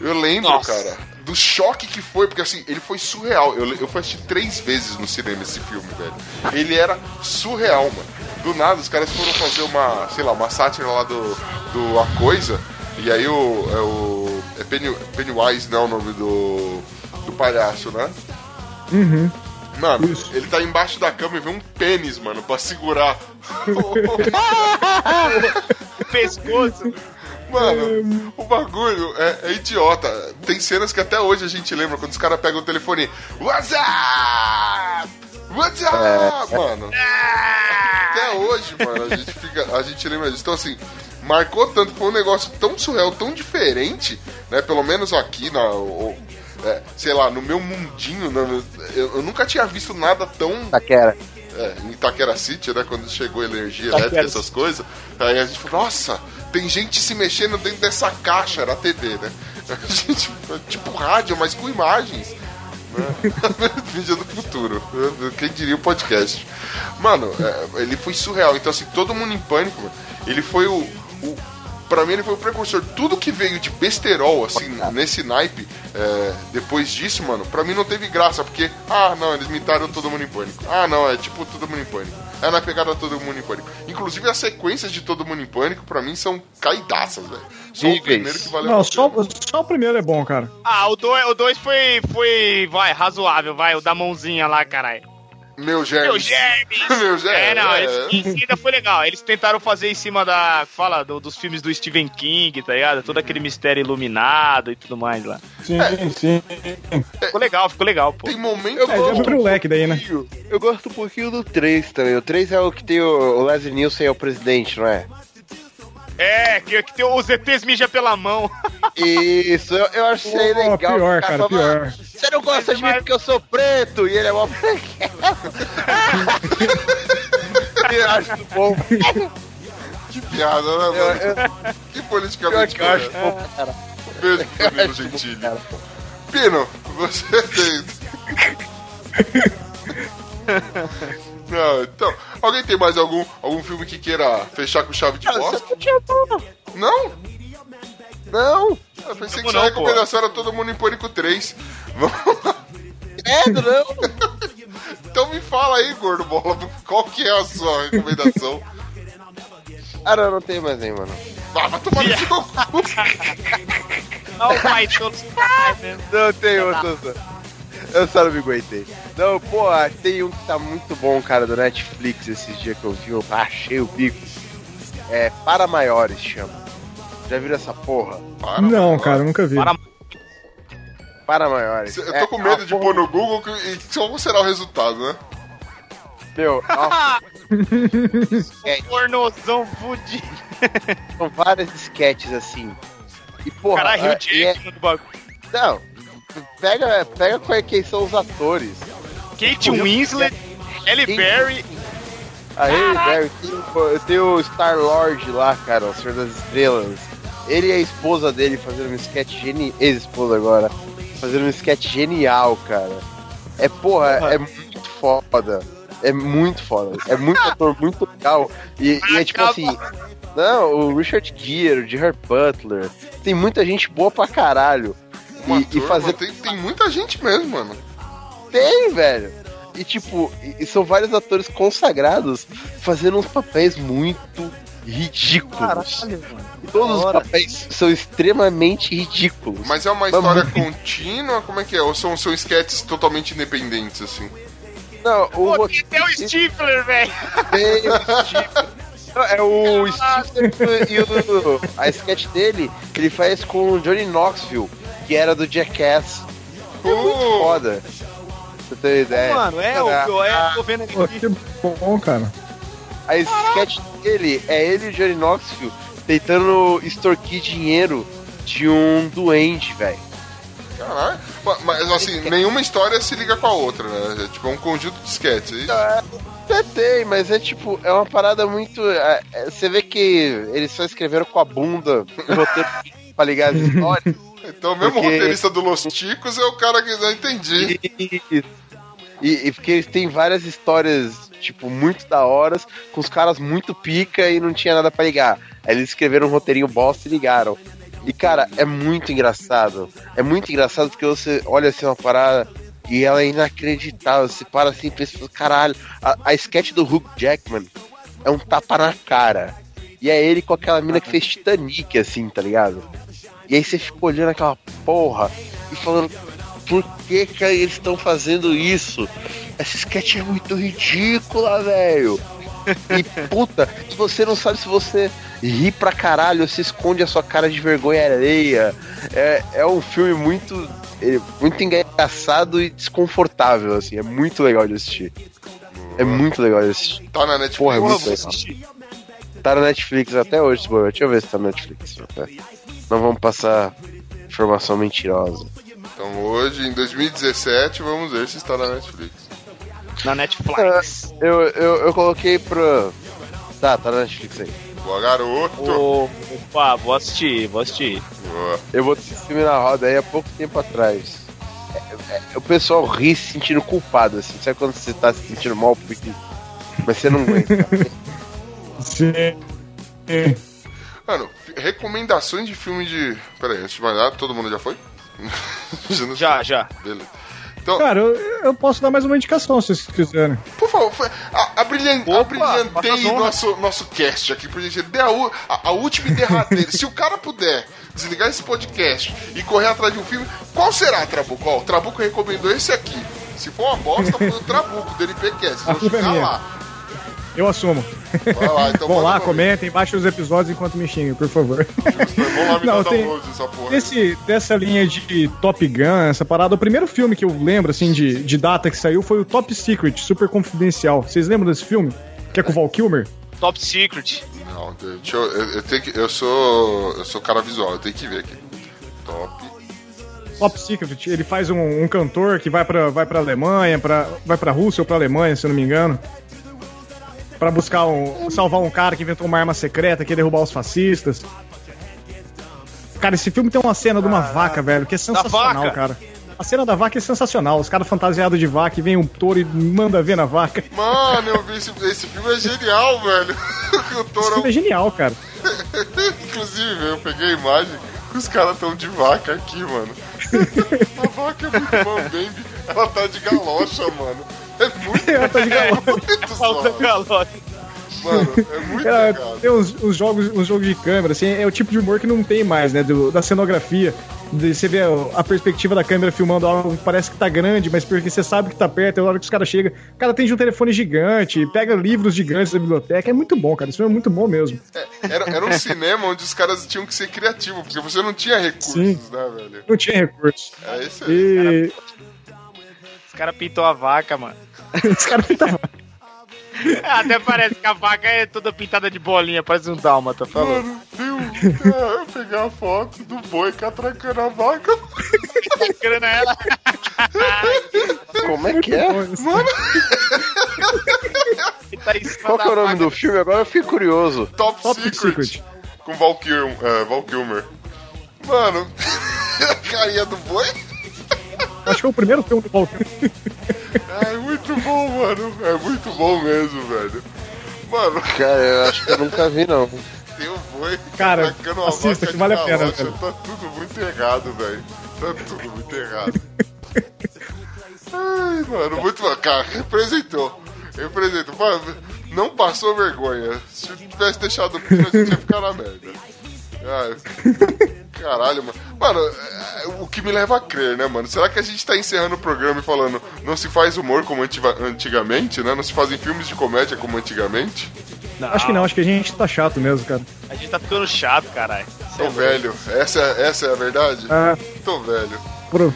Eu lembro, Nossa. cara, do choque que foi, porque assim, ele foi surreal. Eu, eu fui assistir três vezes no cinema esse filme, velho. Ele era surreal, mano. Do nada, os caras foram fazer uma, sei lá, uma sátira lá do, do A Coisa. E aí o. É, o, é Penny, Pennywise, não é o nome do. do palhaço, né? Uhum. Mano, Isso. ele tá embaixo da cama e vê um pênis, mano, pra segurar. O pescoço. Mano, o bagulho é, é idiota. Tem cenas que até hoje a gente lembra quando os caras pegam o telefone. WhatsApp! WhatsApp! Mano. Até hoje, mano, a gente, fica, a gente lembra disso. Então, assim, marcou tanto, foi um negócio tão surreal, tão diferente, né? Pelo menos aqui na. o- é, sei lá, no meu mundinho, no- eu, eu nunca tinha visto nada tão Taquera. É, em Itaquera City, né? Quando chegou energia Itaquera elétrica, essas coisas. Aí a gente falou, nossa, tem gente se mexendo dentro dessa caixa, era a TV, né? A gente, tipo rádio, mas com imagens. Né? Mídia do futuro. Quem diria o podcast. Mano, é, ele foi surreal. Então, assim, todo mundo em pânico, mano. Ele foi o. o Pra mim, ele foi o precursor. Tudo que veio de besterol, assim, nesse naipe, é, depois disso, mano, pra mim não teve graça, porque, ah, não, eles imitaram todo mundo em pânico. Ah, não, é tipo todo mundo em pânico. É na pegada todo mundo em pânico. Inclusive, as sequências de todo mundo em pânico, pra mim, são caidaças, velho. Só o primeiro que valeu Não, só, só o primeiro é bom, cara. Ah, o 2 o dois foi, foi, vai, razoável, vai, o da mãozinha lá, caralho. Meu germes. Meu germes! Meu germes, É, não, é. esse, esse ainda foi legal. Eles tentaram fazer em cima da. Fala, do- dos filmes do Stephen King, tá ligado? Todo aquele mistério iluminado e tudo mais lá. Sim, sim. Ficou legal, ficou legal, pô. Tem momento. É, já abriu o leque daí, né? Eu gosto um pouquinho do 3 também. O 3 é o que tem o, o Leslie Nielsen é o presidente, não é? É, que, que tem os ETs mija pela mão. Isso, eu, eu achei Pô, legal. pior, cara, fala, pior. Você não gosta de mim porque eu sou preto e ele é mó Eu acho bom. Que piada, né, mano? eu, Que eu, politicamente eu acho bom caralho. Beijo pro bom Gentili. Pino, você tem. Não, então, alguém tem mais algum, algum filme que queira fechar com chave de você bosta? não. Não? Não, Eu pensei que Não, sua não, recomendação era Todo Mundo em Pânico 3. Vamos lá. credo, não. Então me fala aí, gordo bola, qual que é a sua recomendação? Ah, não, não tem mais nem, mano. Ah, vai tomar no seu cu. Olha o pai todo mesmo. Não tem outro. Eu só não me aguentei. Não, pô, tem um que tá muito bom, cara, do Netflix esses dias que eu vi, eu achei o bico. É Para Maiores, chama. Já viram essa porra? Para, Não, mano. cara, nunca vi. Para- Para Maiores. Eu É tô com uma medo de porra- pôr no Google que- e qual será o resultado, né? Meu, sketch. Pornozão fudido. São várias sketches assim. E porra, Caralho, Rio é- e é- do bagulho. não, pega, pega qual é- quem são os atores. Kate Winslet, Halle Quem- Berry. Aí, Barry, tem, o- tem o Star Lord lá, cara, o Senhor das Estrelas. Ele e a esposa dele fazendo um sketch genial. Ex-esposa agora. Fazendo um sketch genial, cara. É porra, é muito foda. É muito foda. É muito ator, muito legal. E, e é tipo assim. Não, o Richard Gere, o Gerard Butler. Tem muita gente boa pra caralho. Uma E, e turma, fazer. tem, tem muita gente mesmo, mano. Tem, velho. E tipo, e, e são vários atores consagrados fazendo uns papéis muito ridículos. Todos os papéis são extremamente ridículos. Mas é uma história muito- contínua? Como é que é? Ou são, são sketches totalmente independentes, assim? Não, o Pô, tem o Stifler, velho. tem o Não, É o Steve e o, a sketch dele que ele faz com o Johnny Knoxville, que era do Jackass. É muito Pô, foda. Você tem ideia? Mano, é o que eu é, tô vendo aqui. que bom, cara. A sketch dele é ele e o Johnny Knoxville tentando extorquir dinheiro de um duende, velho. caralho. Ma- Mas assim, nenhuma história se liga com a outra, né? É tipo um conjunto de sketches, é isso? Até tem, mas é tipo, é uma parada muito. é, é, você vê que eles só escreveram com a bunda o roteiro pra ligar as histórias. Então, mesmo Porque- roteirista do Los Ticos é o cara que não entendi. E, e, e porque eles têm várias histórias, tipo, muito da horas, com os caras muito pica e não tinha nada pra ligar. Aí eles escreveram um roteirinho bosta e ligaram. E, cara, é muito engraçado. É muito engraçado porque você olha assim uma parada e ela é inacreditável. Você para assim e pensa, caralho, a, a sketch do Hugh Jackman é um tapa na cara. E é ele com aquela mina que fez Titanic, assim, tá ligado? E aí você fica olhando aquela porra e falando, por que que eles estão fazendo isso? Essa sketch é muito ridícula, velho. E puta, se você não sabe se você ri pra caralho, você esconde a sua cara de vergonha alheia. É, é um filme muito, muito engraçado e desconfortável, assim. É muito legal de assistir. É muito legal de assistir. Tá na Netflix. Porra, é muito legal. Tá na Netflix até hoje, se. Deixa eu ver se tá na Netflix. Não vamos passar informação mentirosa. Então hoje, em 2017, vamos ver se está na Netflix. Na Netflix. Eu, eu, eu coloquei pro. Tá, tá na Netflix aí. Boa, garoto. Ô, Opa, vou assistir, vou assistir. Boa. Eu vou filme na roda aí há pouco tempo atrás. É- é- o pessoal ri se sentindo culpado, assim. Sabe quando você tá se sentindo mal porque. Mas você não aguenta. Sim. Mano, recomendações de filme de. Pera aí, antes de mais nada, todo mundo já foi? Já, já. Beleza. Então, Cara, eu, eu posso dar mais uma indicação se vocês quiserem. por favor, abrilhantei nosso, nosso cast aqui, por gente. Dê a, u- a, a última e derradeira. Se o cara puder desligar esse podcast e correr atrás de um filme, qual será, Trabuco? Ó, o Trabuco recomendou esse aqui. Se for uma bosta, foi o Trabuco do culpa é chegar minha. lá. Eu assumo. Vai lá, então Vão lá, comentem, baixem os episódios enquanto me xingam, por favor. Vamos lá me Não, dar tem- dessa porra. Esse, dessa linha de Top Gun, essa parada, o primeiro filme que eu lembro, assim, de, de data que saiu foi o Top Secret, super confidencial. Vocês lembram desse filme? Que é com o Val Kilmer? Top Secret. Não, deixa eu, eu, eu tenho que, eu sou eu sou cara visual, eu tenho que ver aqui. Top. Top Secret, ele faz um, um cantor que vai pra, vai pra Alemanha, pra, vai pra Rússia ou pra Alemanha, se eu não me engano. Pra buscar um. salvar um cara que inventou uma arma secreta, que ia derrubar os fascistas. Cara, esse filme tem uma cena de uma vaca, velho, que é sensacional, cara. A cena da vaca é sensacional. Os caras fantasiados de vaca e vem um touro e manda ver na vaca. Mano, eu vi esse, esse filme é genial, velho. O Esse Toro, filme é genial, cara. inclusive, eu peguei a imagem, os caras tão de vaca aqui, mano. A vaca é muito mambembe, ela tá de galocha, mano. É muito, Ela tá de galocha. muito galote. Mano, é muito legal. tem uns, uns jogos, uns jogos de câmera, assim, é o tipo de humor que não tem mais, né? do- da cenografia. De, você vê a, a perspectiva da câmera filmando algo que parece que tá grande, mas porque você sabe que tá perto, é a hora que os caras chegam. O cara tem um telefone gigante, pega livros gigantes da biblioteca. É muito bom, cara. Isso é muito bom mesmo. Era, era um cinema onde os caras tinham que ser criativos, porque você não tinha recursos, Sim. né, velho? Não tinha recurso. É isso aí. E. Os caras pintou a vaca, mano. Os caras pintavam. Até parece que a vaca é toda pintada de bolinha, parece um dálmata, falou. Mano? É, eu peguei a foto do boi catracando a vaca. Bacana ela. Como é que é? Ele tá Qual que é o nome do filme? Agora eu fiquei curioso. Top, Top Secret. Secret. Com Val, Kilmer, é, Val Kilmer. Mano, a carinha do boi. Acho que é o primeiro filme do Paul É muito bom, mano. É muito bom mesmo, velho. Mano, Cara, eu acho que eu nunca vi, não. tem um boi Cara, tacando uma assista, que vale a pena, galocha. velho. Tá tudo muito errado, velho. Tá tudo muito errado. Ai, mano, muito bom. Cara, representou. Representou. Mano, não passou vergonha. Se tivesse deixado o a gente ia ficar na merda. Caralho, mano. Mano, é, o que me leva a crer, né, mano? Será que a gente tá encerrando o programa e falando não se faz humor como antiva- antigamente, né? Não se fazem filmes de comédia como antigamente? Acho que não, acho que a gente tá chato mesmo, cara. A gente tá ficando chato, caralho. Tô velho. Essa, é- essa é a verdade? Ah, Tô velho. pro,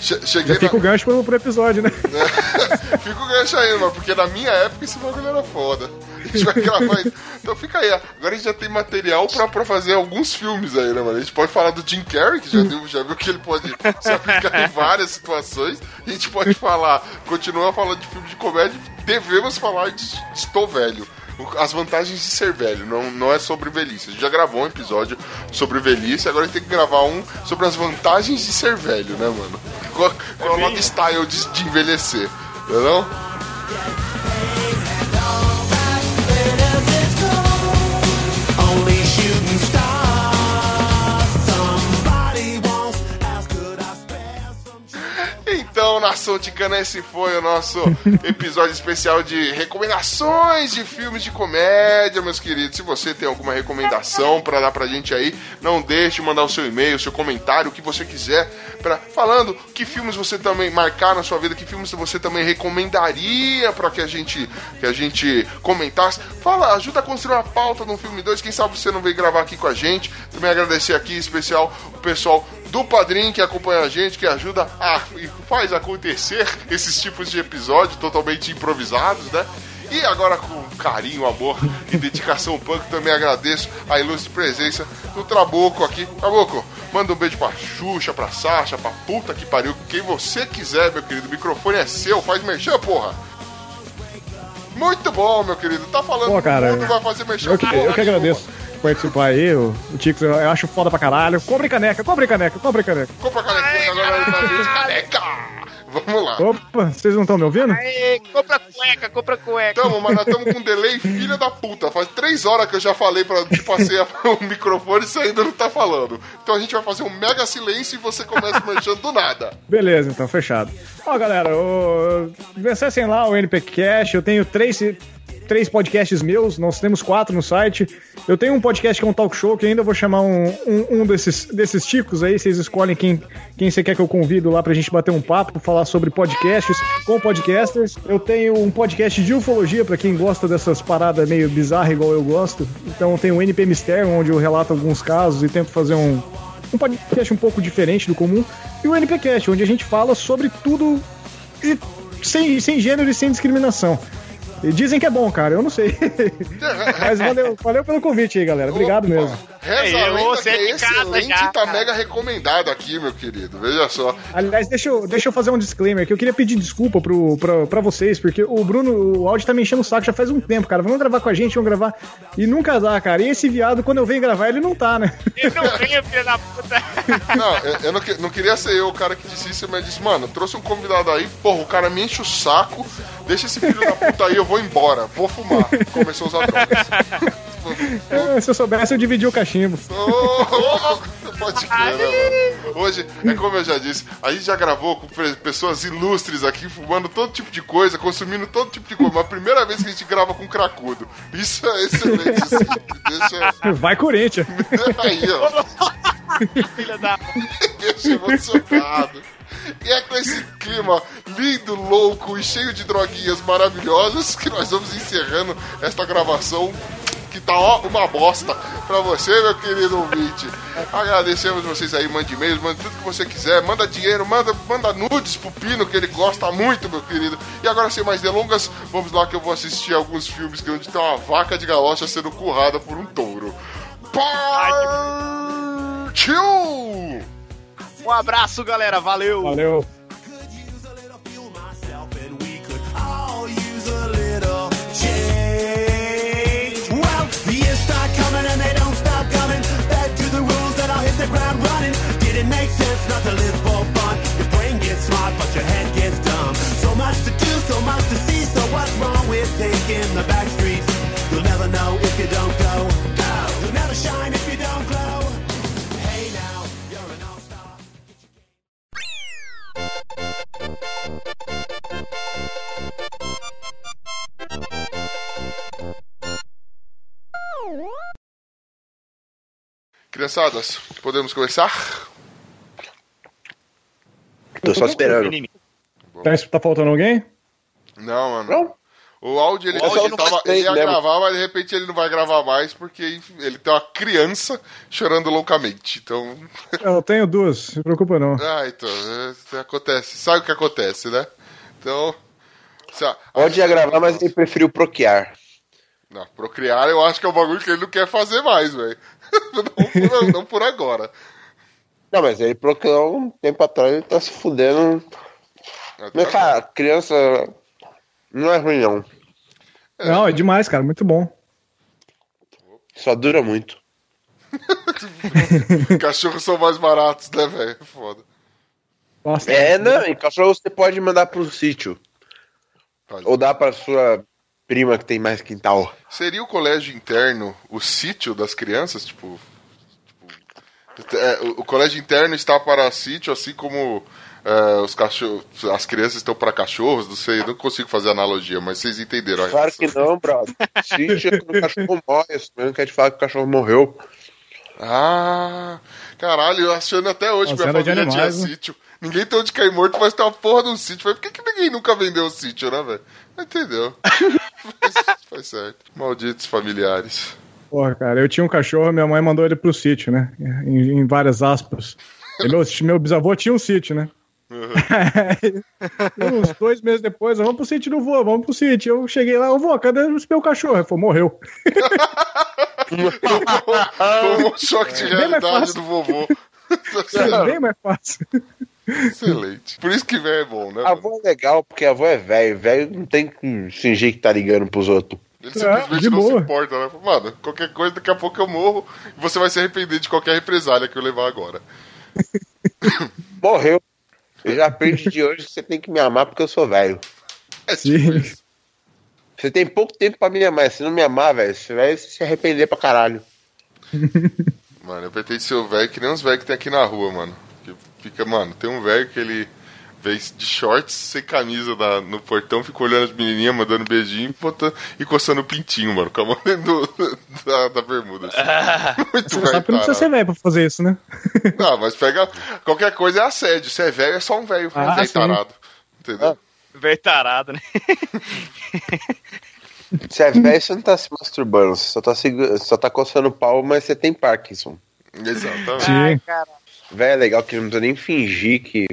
Che- cheguei já fica na... o gancho pro, pro episódio, né? Fica o gancho aí, mano, porque na minha época esse bagulho era foda. A gente vai gravar isso. Então fica aí, agora a gente já tem material pra, pra fazer alguns filmes aí, né, mano? A gente pode falar do Jim Carrey, que já, deu, já viu que ele pode se aplicar em várias situações. A gente pode falar, continuar falando de filme de comédia, devemos falar de Estou Velho. As vantagens de ser velho, não, não é sobre velhice. A gente já gravou um episódio sobre velhice, agora a gente tem que gravar um sobre as vantagens de ser velho, né, mano? Qual, qual é o modo style de, de envelhecer, entendeu? Only Nação ticana, esse foi o nosso episódio especial de recomendações de filmes de comédia, meus queridos. Se você tem alguma recomendação pra dar pra gente aí, não deixe de mandar o seu e-mail, o seu comentário, o que você quiser, pra, falando que filmes você também marcar na sua vida, que filmes você também recomendaria pra que a gente que a gente comentasse. Fala, ajuda a construir uma pauta no filme 2. Quem sabe você não veio gravar aqui com a gente. Também agradecer aqui em especial o pessoal do Padrim que acompanha a gente, que ajuda a e faz acontecer esses tipos de episódios totalmente improvisados, né? E agora com carinho, amor e dedicação punk, também agradeço a ilustre presença do Trabuco aqui. Trabuco, manda um beijo pra Xuxa, pra Sasha, pra puta que pariu, quem você quiser, meu querido. O microfone é seu, faz merchan, porra. Muito bom, meu querido. Tá falando Pô, cara, todo mundo vai fazer merchan. Eu que, porra eu que agradeço participar aí, o, o Tix, eu, eu acho foda pra caralho. Compre caneca, compre caneca, compre caneca. Compra a canequinha agora gente, caneca! Vamos lá. Opa, vocês não estão me ouvindo? Aê, compra cueca, compra cueca. Tamo, mas nós estamos com um delay, filha da puta. Faz três horas que eu já falei pra te passei o microfone e você ainda não tá falando. Então a gente vai fazer um mega silêncio e você começa manchando do nada. Beleza, então, fechado. Ó, galera, o... acessem lá o NPcast, eu tenho três, três podcasts meus, nós temos quatro no site. Eu tenho um podcast que é um talk show, que ainda vou chamar um, um, um desses, desses ticos aí, vocês escolhem quem, quem você quer que eu convido lá pra gente bater um papo, falar sobre podcasts com podcasters. Eu tenho um podcast de ufologia, pra quem gosta dessas paradas meio bizarras, igual eu gosto. Então tenho o NP Mistério, onde eu relato alguns casos e tento fazer um, um podcast um pouco diferente do comum, e o NPcast, onde a gente fala sobre tudo e sem, sem gênero e sem discriminação. E dizem que é bom, cara, eu não sei. Mas valeu, valeu pelo convite aí, galera. Obrigado Opa, mesmo. Reza Aí, a lenda você que é é de casa excelente já, e tá mega recomendado aqui, meu querido. Veja só. Aliás, deixa eu, deixa eu fazer um disclaimer que eu queria pedir desculpa pro, pra, pra vocês, porque o Bruno, o áudio tá me enchendo o saco já faz um tempo, cara. Vamos gravar com a gente, vamos gravar. E nunca dá, cara. E esse viado, quando eu venho gravar, ele não tá, né? Ele não vem, filho da puta. Não, eu, eu não, que- não queria ser eu o cara que disse isso, mas disse, mano, trouxe um convidado aí, porra, o cara me enche o saco, deixa esse filho da puta aí, eu vou embora, vou fumar. Começou a usar drogas. É, Se eu soubesse, eu dividi o cachimbo. Oh, pode crer, né? Hoje, é como eu já disse, a gente já gravou com pe- pessoas ilustres aqui, fumando todo tipo de coisa, consumindo todo tipo de coisa, mas a primeira vez que a gente grava com cracudo. Isso é excelente. Deixa Vai, Corinthians. aí, ó. Filha da. deixa emocionado. E é com esse clima lindo, louco e cheio de droguinhas maravilhosas que nós vamos encerrando esta gravação que tá ó, uma bosta pra você, meu querido ouvinte. Agradecemos vocês aí, mande e-mails, manda tudo que você quiser, manda dinheiro, manda, manda nudes pro Pino, que ele gosta muito, meu querido. E agora, sem mais delongas, vamos lá que eu vou assistir alguns filmes que onde tem uma vaca de galocha sendo currada por um touro. Partiu! Um abraço, galera. Valeu. Valeu. all use a little change. Well, the years start coming and they don't stop coming. Back to the rules that I'll hit the ground running. Didn't make sense not to live for fun. Your brain gets smart, but your head gets dumb. Criançadas, podemos começar? Tô só esperando. Tá, tá faltando alguém? Não, mano. Não? O áudio, ele, O áudio ele tava- ele ia mesmo. gravar, mas de repente ele não vai gravar mais porque ele tem uma criança chorando loucamente. Então. Eu tenho duas, não se preocupa não. Ah, então. é, acontece. Sabe o que acontece, né? Então. Pode ia gravar, mas ele preferiu procriar. Não, procriar eu acho que é um bagulho que ele não quer fazer mais, velho. Não, por- não por agora. Não, mas ele procriou um tempo atrás, ele tá se fudendo. Mas, cara, criança não é ruim, não. Não, é demais, cara, muito bom. Só dura muito. Cachorros são mais baratos, né, velho? Foda. Nossa, É, não, e cachorro você pode mandar pro sítio. Ou dar pra sua prima que tem mais quintal. Seria o colégio interno o sítio das crianças? Tipo. tipo, é, o, o colégio interno está para sítio, assim como é, os cachorros, as crianças estão para cachorros. Não sei, não consigo fazer analogia, mas vocês entenderam. a Claro que não, brother. Sítio é quando o cachorro morre. Você não quer te falar que o cachorro morreu. Ah, caralho, eu achando até hoje que minha família tinha né? sítio. Ninguém tem onde cair morto, mas tem uma porra de um sítio. Mas por que, que ninguém nunca vendeu o sítio, né, velho? Entendeu? faz, faz certo. Malditos familiares. Porra, cara, eu tinha um cachorro, minha mãe mandou ele pro sítio, né? Em, em várias aspas. Meu, meu bisavô tinha um sítio, né? Aí, uns dois meses depois, vamos pro sítio do vô, vamos pro sítio. Eu cheguei lá, ô vô, cadê o meu cachorro? Ele falou, morreu. Tomou um choque de realidade do vovô. É bem mais fácil. Excelente. Por isso que velho é bom, né? A mano? avó é legal porque a avó é velho. Velho não tem que fingir que tá ligando pros outros. Ele simplesmente de não se boa. importa, né? Mano, qualquer coisa, daqui a pouco eu morro e você vai se arrepender de qualquer represália que eu levar agora. Morreu. Eu já aprendi de hoje que você tem que me amar porque eu sou velho. É tipo isso. Você tem pouco tempo pra me amar. Se não me amar, velho, você vai se arrepender pra caralho. Mano, eu pretendo ser o velho que nem os velhos que tem aqui na rua, mano. Fica, mano, tem um velho que ele vem de shorts, sem camisa na- no portão, fica olhando as menininhas, mandando beijinho e, botando, e coçando o pintinho, mano, com a mão dentro do- da, da bermuda. Assim. Muito Você velho. sabe que não precisa ser velho pra fazer isso, né? Não, mas pega. Qualquer coisa é assédio. Se é velho, é só um velho. Ah, velho tarado. Entendeu? Velho tarado, né? Se é velho, você não tá se masturbando. Você só tá, só tá coçando o pau, mas você tem Parkinson. Exatamente. Sim. Velho é legal que não precisa nem fingir que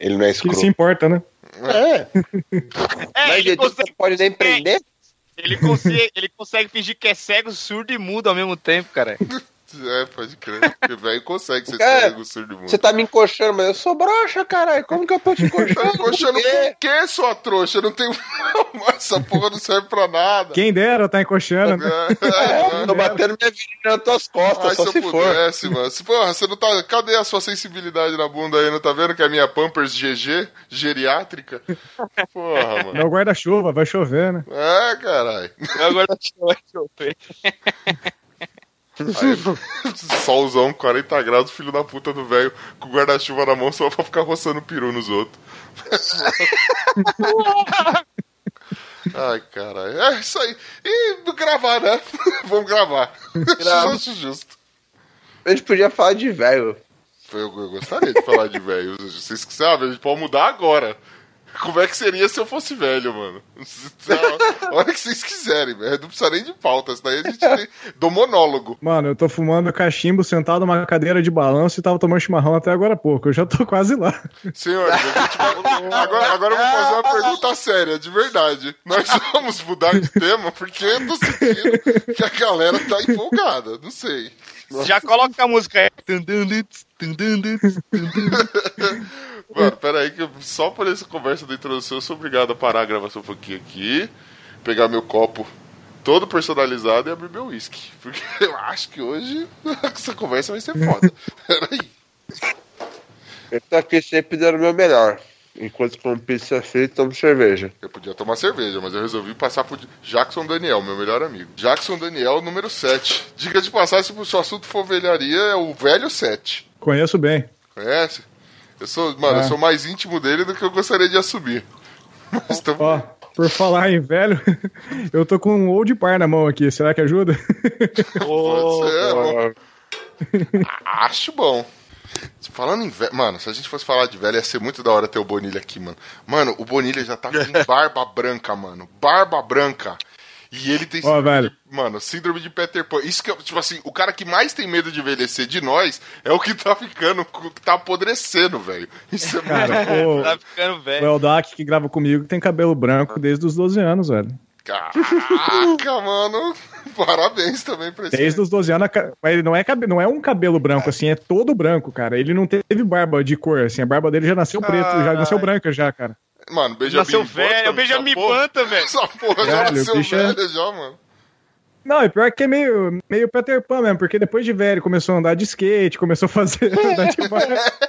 ele não é Que escroto. se importa, né? É. É, Mas ele ele consegue, pode nem prender. ele, consegue, ele consegue fingir que é cego, surdo e mudo ao mesmo tempo, cara. É, pode crer. Porque velho consegue ser Cara, cego, surdo mundo. Você tá me encoxando, mas eu sou broxa, caralho. Como que eu tô te encoxando? Tá encoxando Por quê? com o quê, sua trouxa? Eu não tenho. Essa porra não serve pra nada. Quem dera tá encoxando. né? É, Eu tô batendo minha virilha nas tuas costas, Ai, só se se eu for. pudesse, mano. Se, porra, você não tá. Cadê a sua sensibilidade na bunda aí? Não tá vendo que é a minha Pampers GG, geriátrica? Porra, mano. Meu guarda-chuva, vai chover, né? É, caralho. Agora vai chover. Aí, solzão, 40 graus, filho da puta do velho, com o guarda-chuva na mão só pra ficar roçando peru nos outros. Ai, caralho. É isso aí. E gravar, né? Vamos gravar. Grava. Acho justo. A gente podia falar de velho. Eu, eu gostaria de falar de velho. Vocês que sabem, a gente pode mudar agora. Como é que seria se eu fosse velho, mano? A hora que vocês quiserem, velho. Não precisa nem de pauta. Isso daí a gente tem do monólogo. Mano, eu tô fumando cachimbo sentado numa cadeira de balanço e tava tomando chimarrão até agora há pouco. Eu já tô quase lá. Senhores, a gente vai... agora, agora eu vou fazer uma pergunta séria, de verdade. Nós vamos mudar de tema porque eu tô sentindo que a galera tá empolgada. Não sei. Já coloca a música aí. Mano, peraí, que eu- só por essa conversa da introdução eu sou obrigado a parar a gravação um pouquinho aqui, pegar meu copo todo personalizado e abrir meu uísque. Porque eu acho que hoje essa conversa vai ser foda. Peraí. Eu tô aqui sempre dando o meu melhor. Enquanto como pizza feito, tomo cerveja. Eu podia tomar cerveja, mas eu resolvi passar por Jackson Daniel, meu melhor amigo. Jackson Daniel, número 7. Diga de passar, se o seu assunto for velharia, é o velho 7. Conheço bem. Conhece? Eu sou, mano, eu É. sou mais íntimo dele do que eu gostaria de assumir. Mas tamo- Ó, por falar em velho, eu tô com um old par na mão aqui. Será que ajuda? Pode ser, bom. Acho bom. Falando em velho. Mano, se a gente fosse falar de velho, ia ser muito da hora ter o Bonilha aqui, mano. Mano, o Bonilha já tá com barba branca, mano. Barba branca. E ele tem. Ó, velho. de- Mano, síndrome de Peter Pan. Isso que, eu- tipo assim, o cara que mais tem medo de envelhecer de nós é o que tá ficando, que tá apodrecendo, velho. Isso é muito. Cara, o, Tá ficando o velho. Eldak que grava comigo tem cabelo branco desde os 12 anos, velho. Caraca, mano. Parabéns também pra esse. Desde os 12 anos, mas ele não é, cabe- não é um cabelo branco, assim, é todo branco, cara. Ele não teve barba de cor, assim, a barba dele já nasceu preto, já nasceu branca já, cara. Mano, Benjamin Nasceu velho, o Benjamin Button, velho. Essa porra já nasceu bicho é- velha já, mano. Não, e pior que é meio, meio Peter Pan mesmo, porque depois de velho começou a andar de skate, começou a fazer. andar de.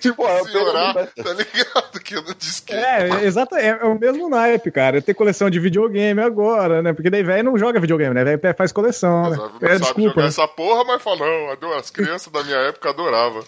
Tipo, Pô, eu senhorar, pego- tá ligado? Que anda de skate. É, exato, é, é o mesmo naipe, cara. Ter coleção de videogame agora, né? Porque daí velho não joga videogame, né? Velho faz coleção, né? não É, sabe desculpa. jogar né? essa porra, mas fala, não, as crianças da minha época adoravam.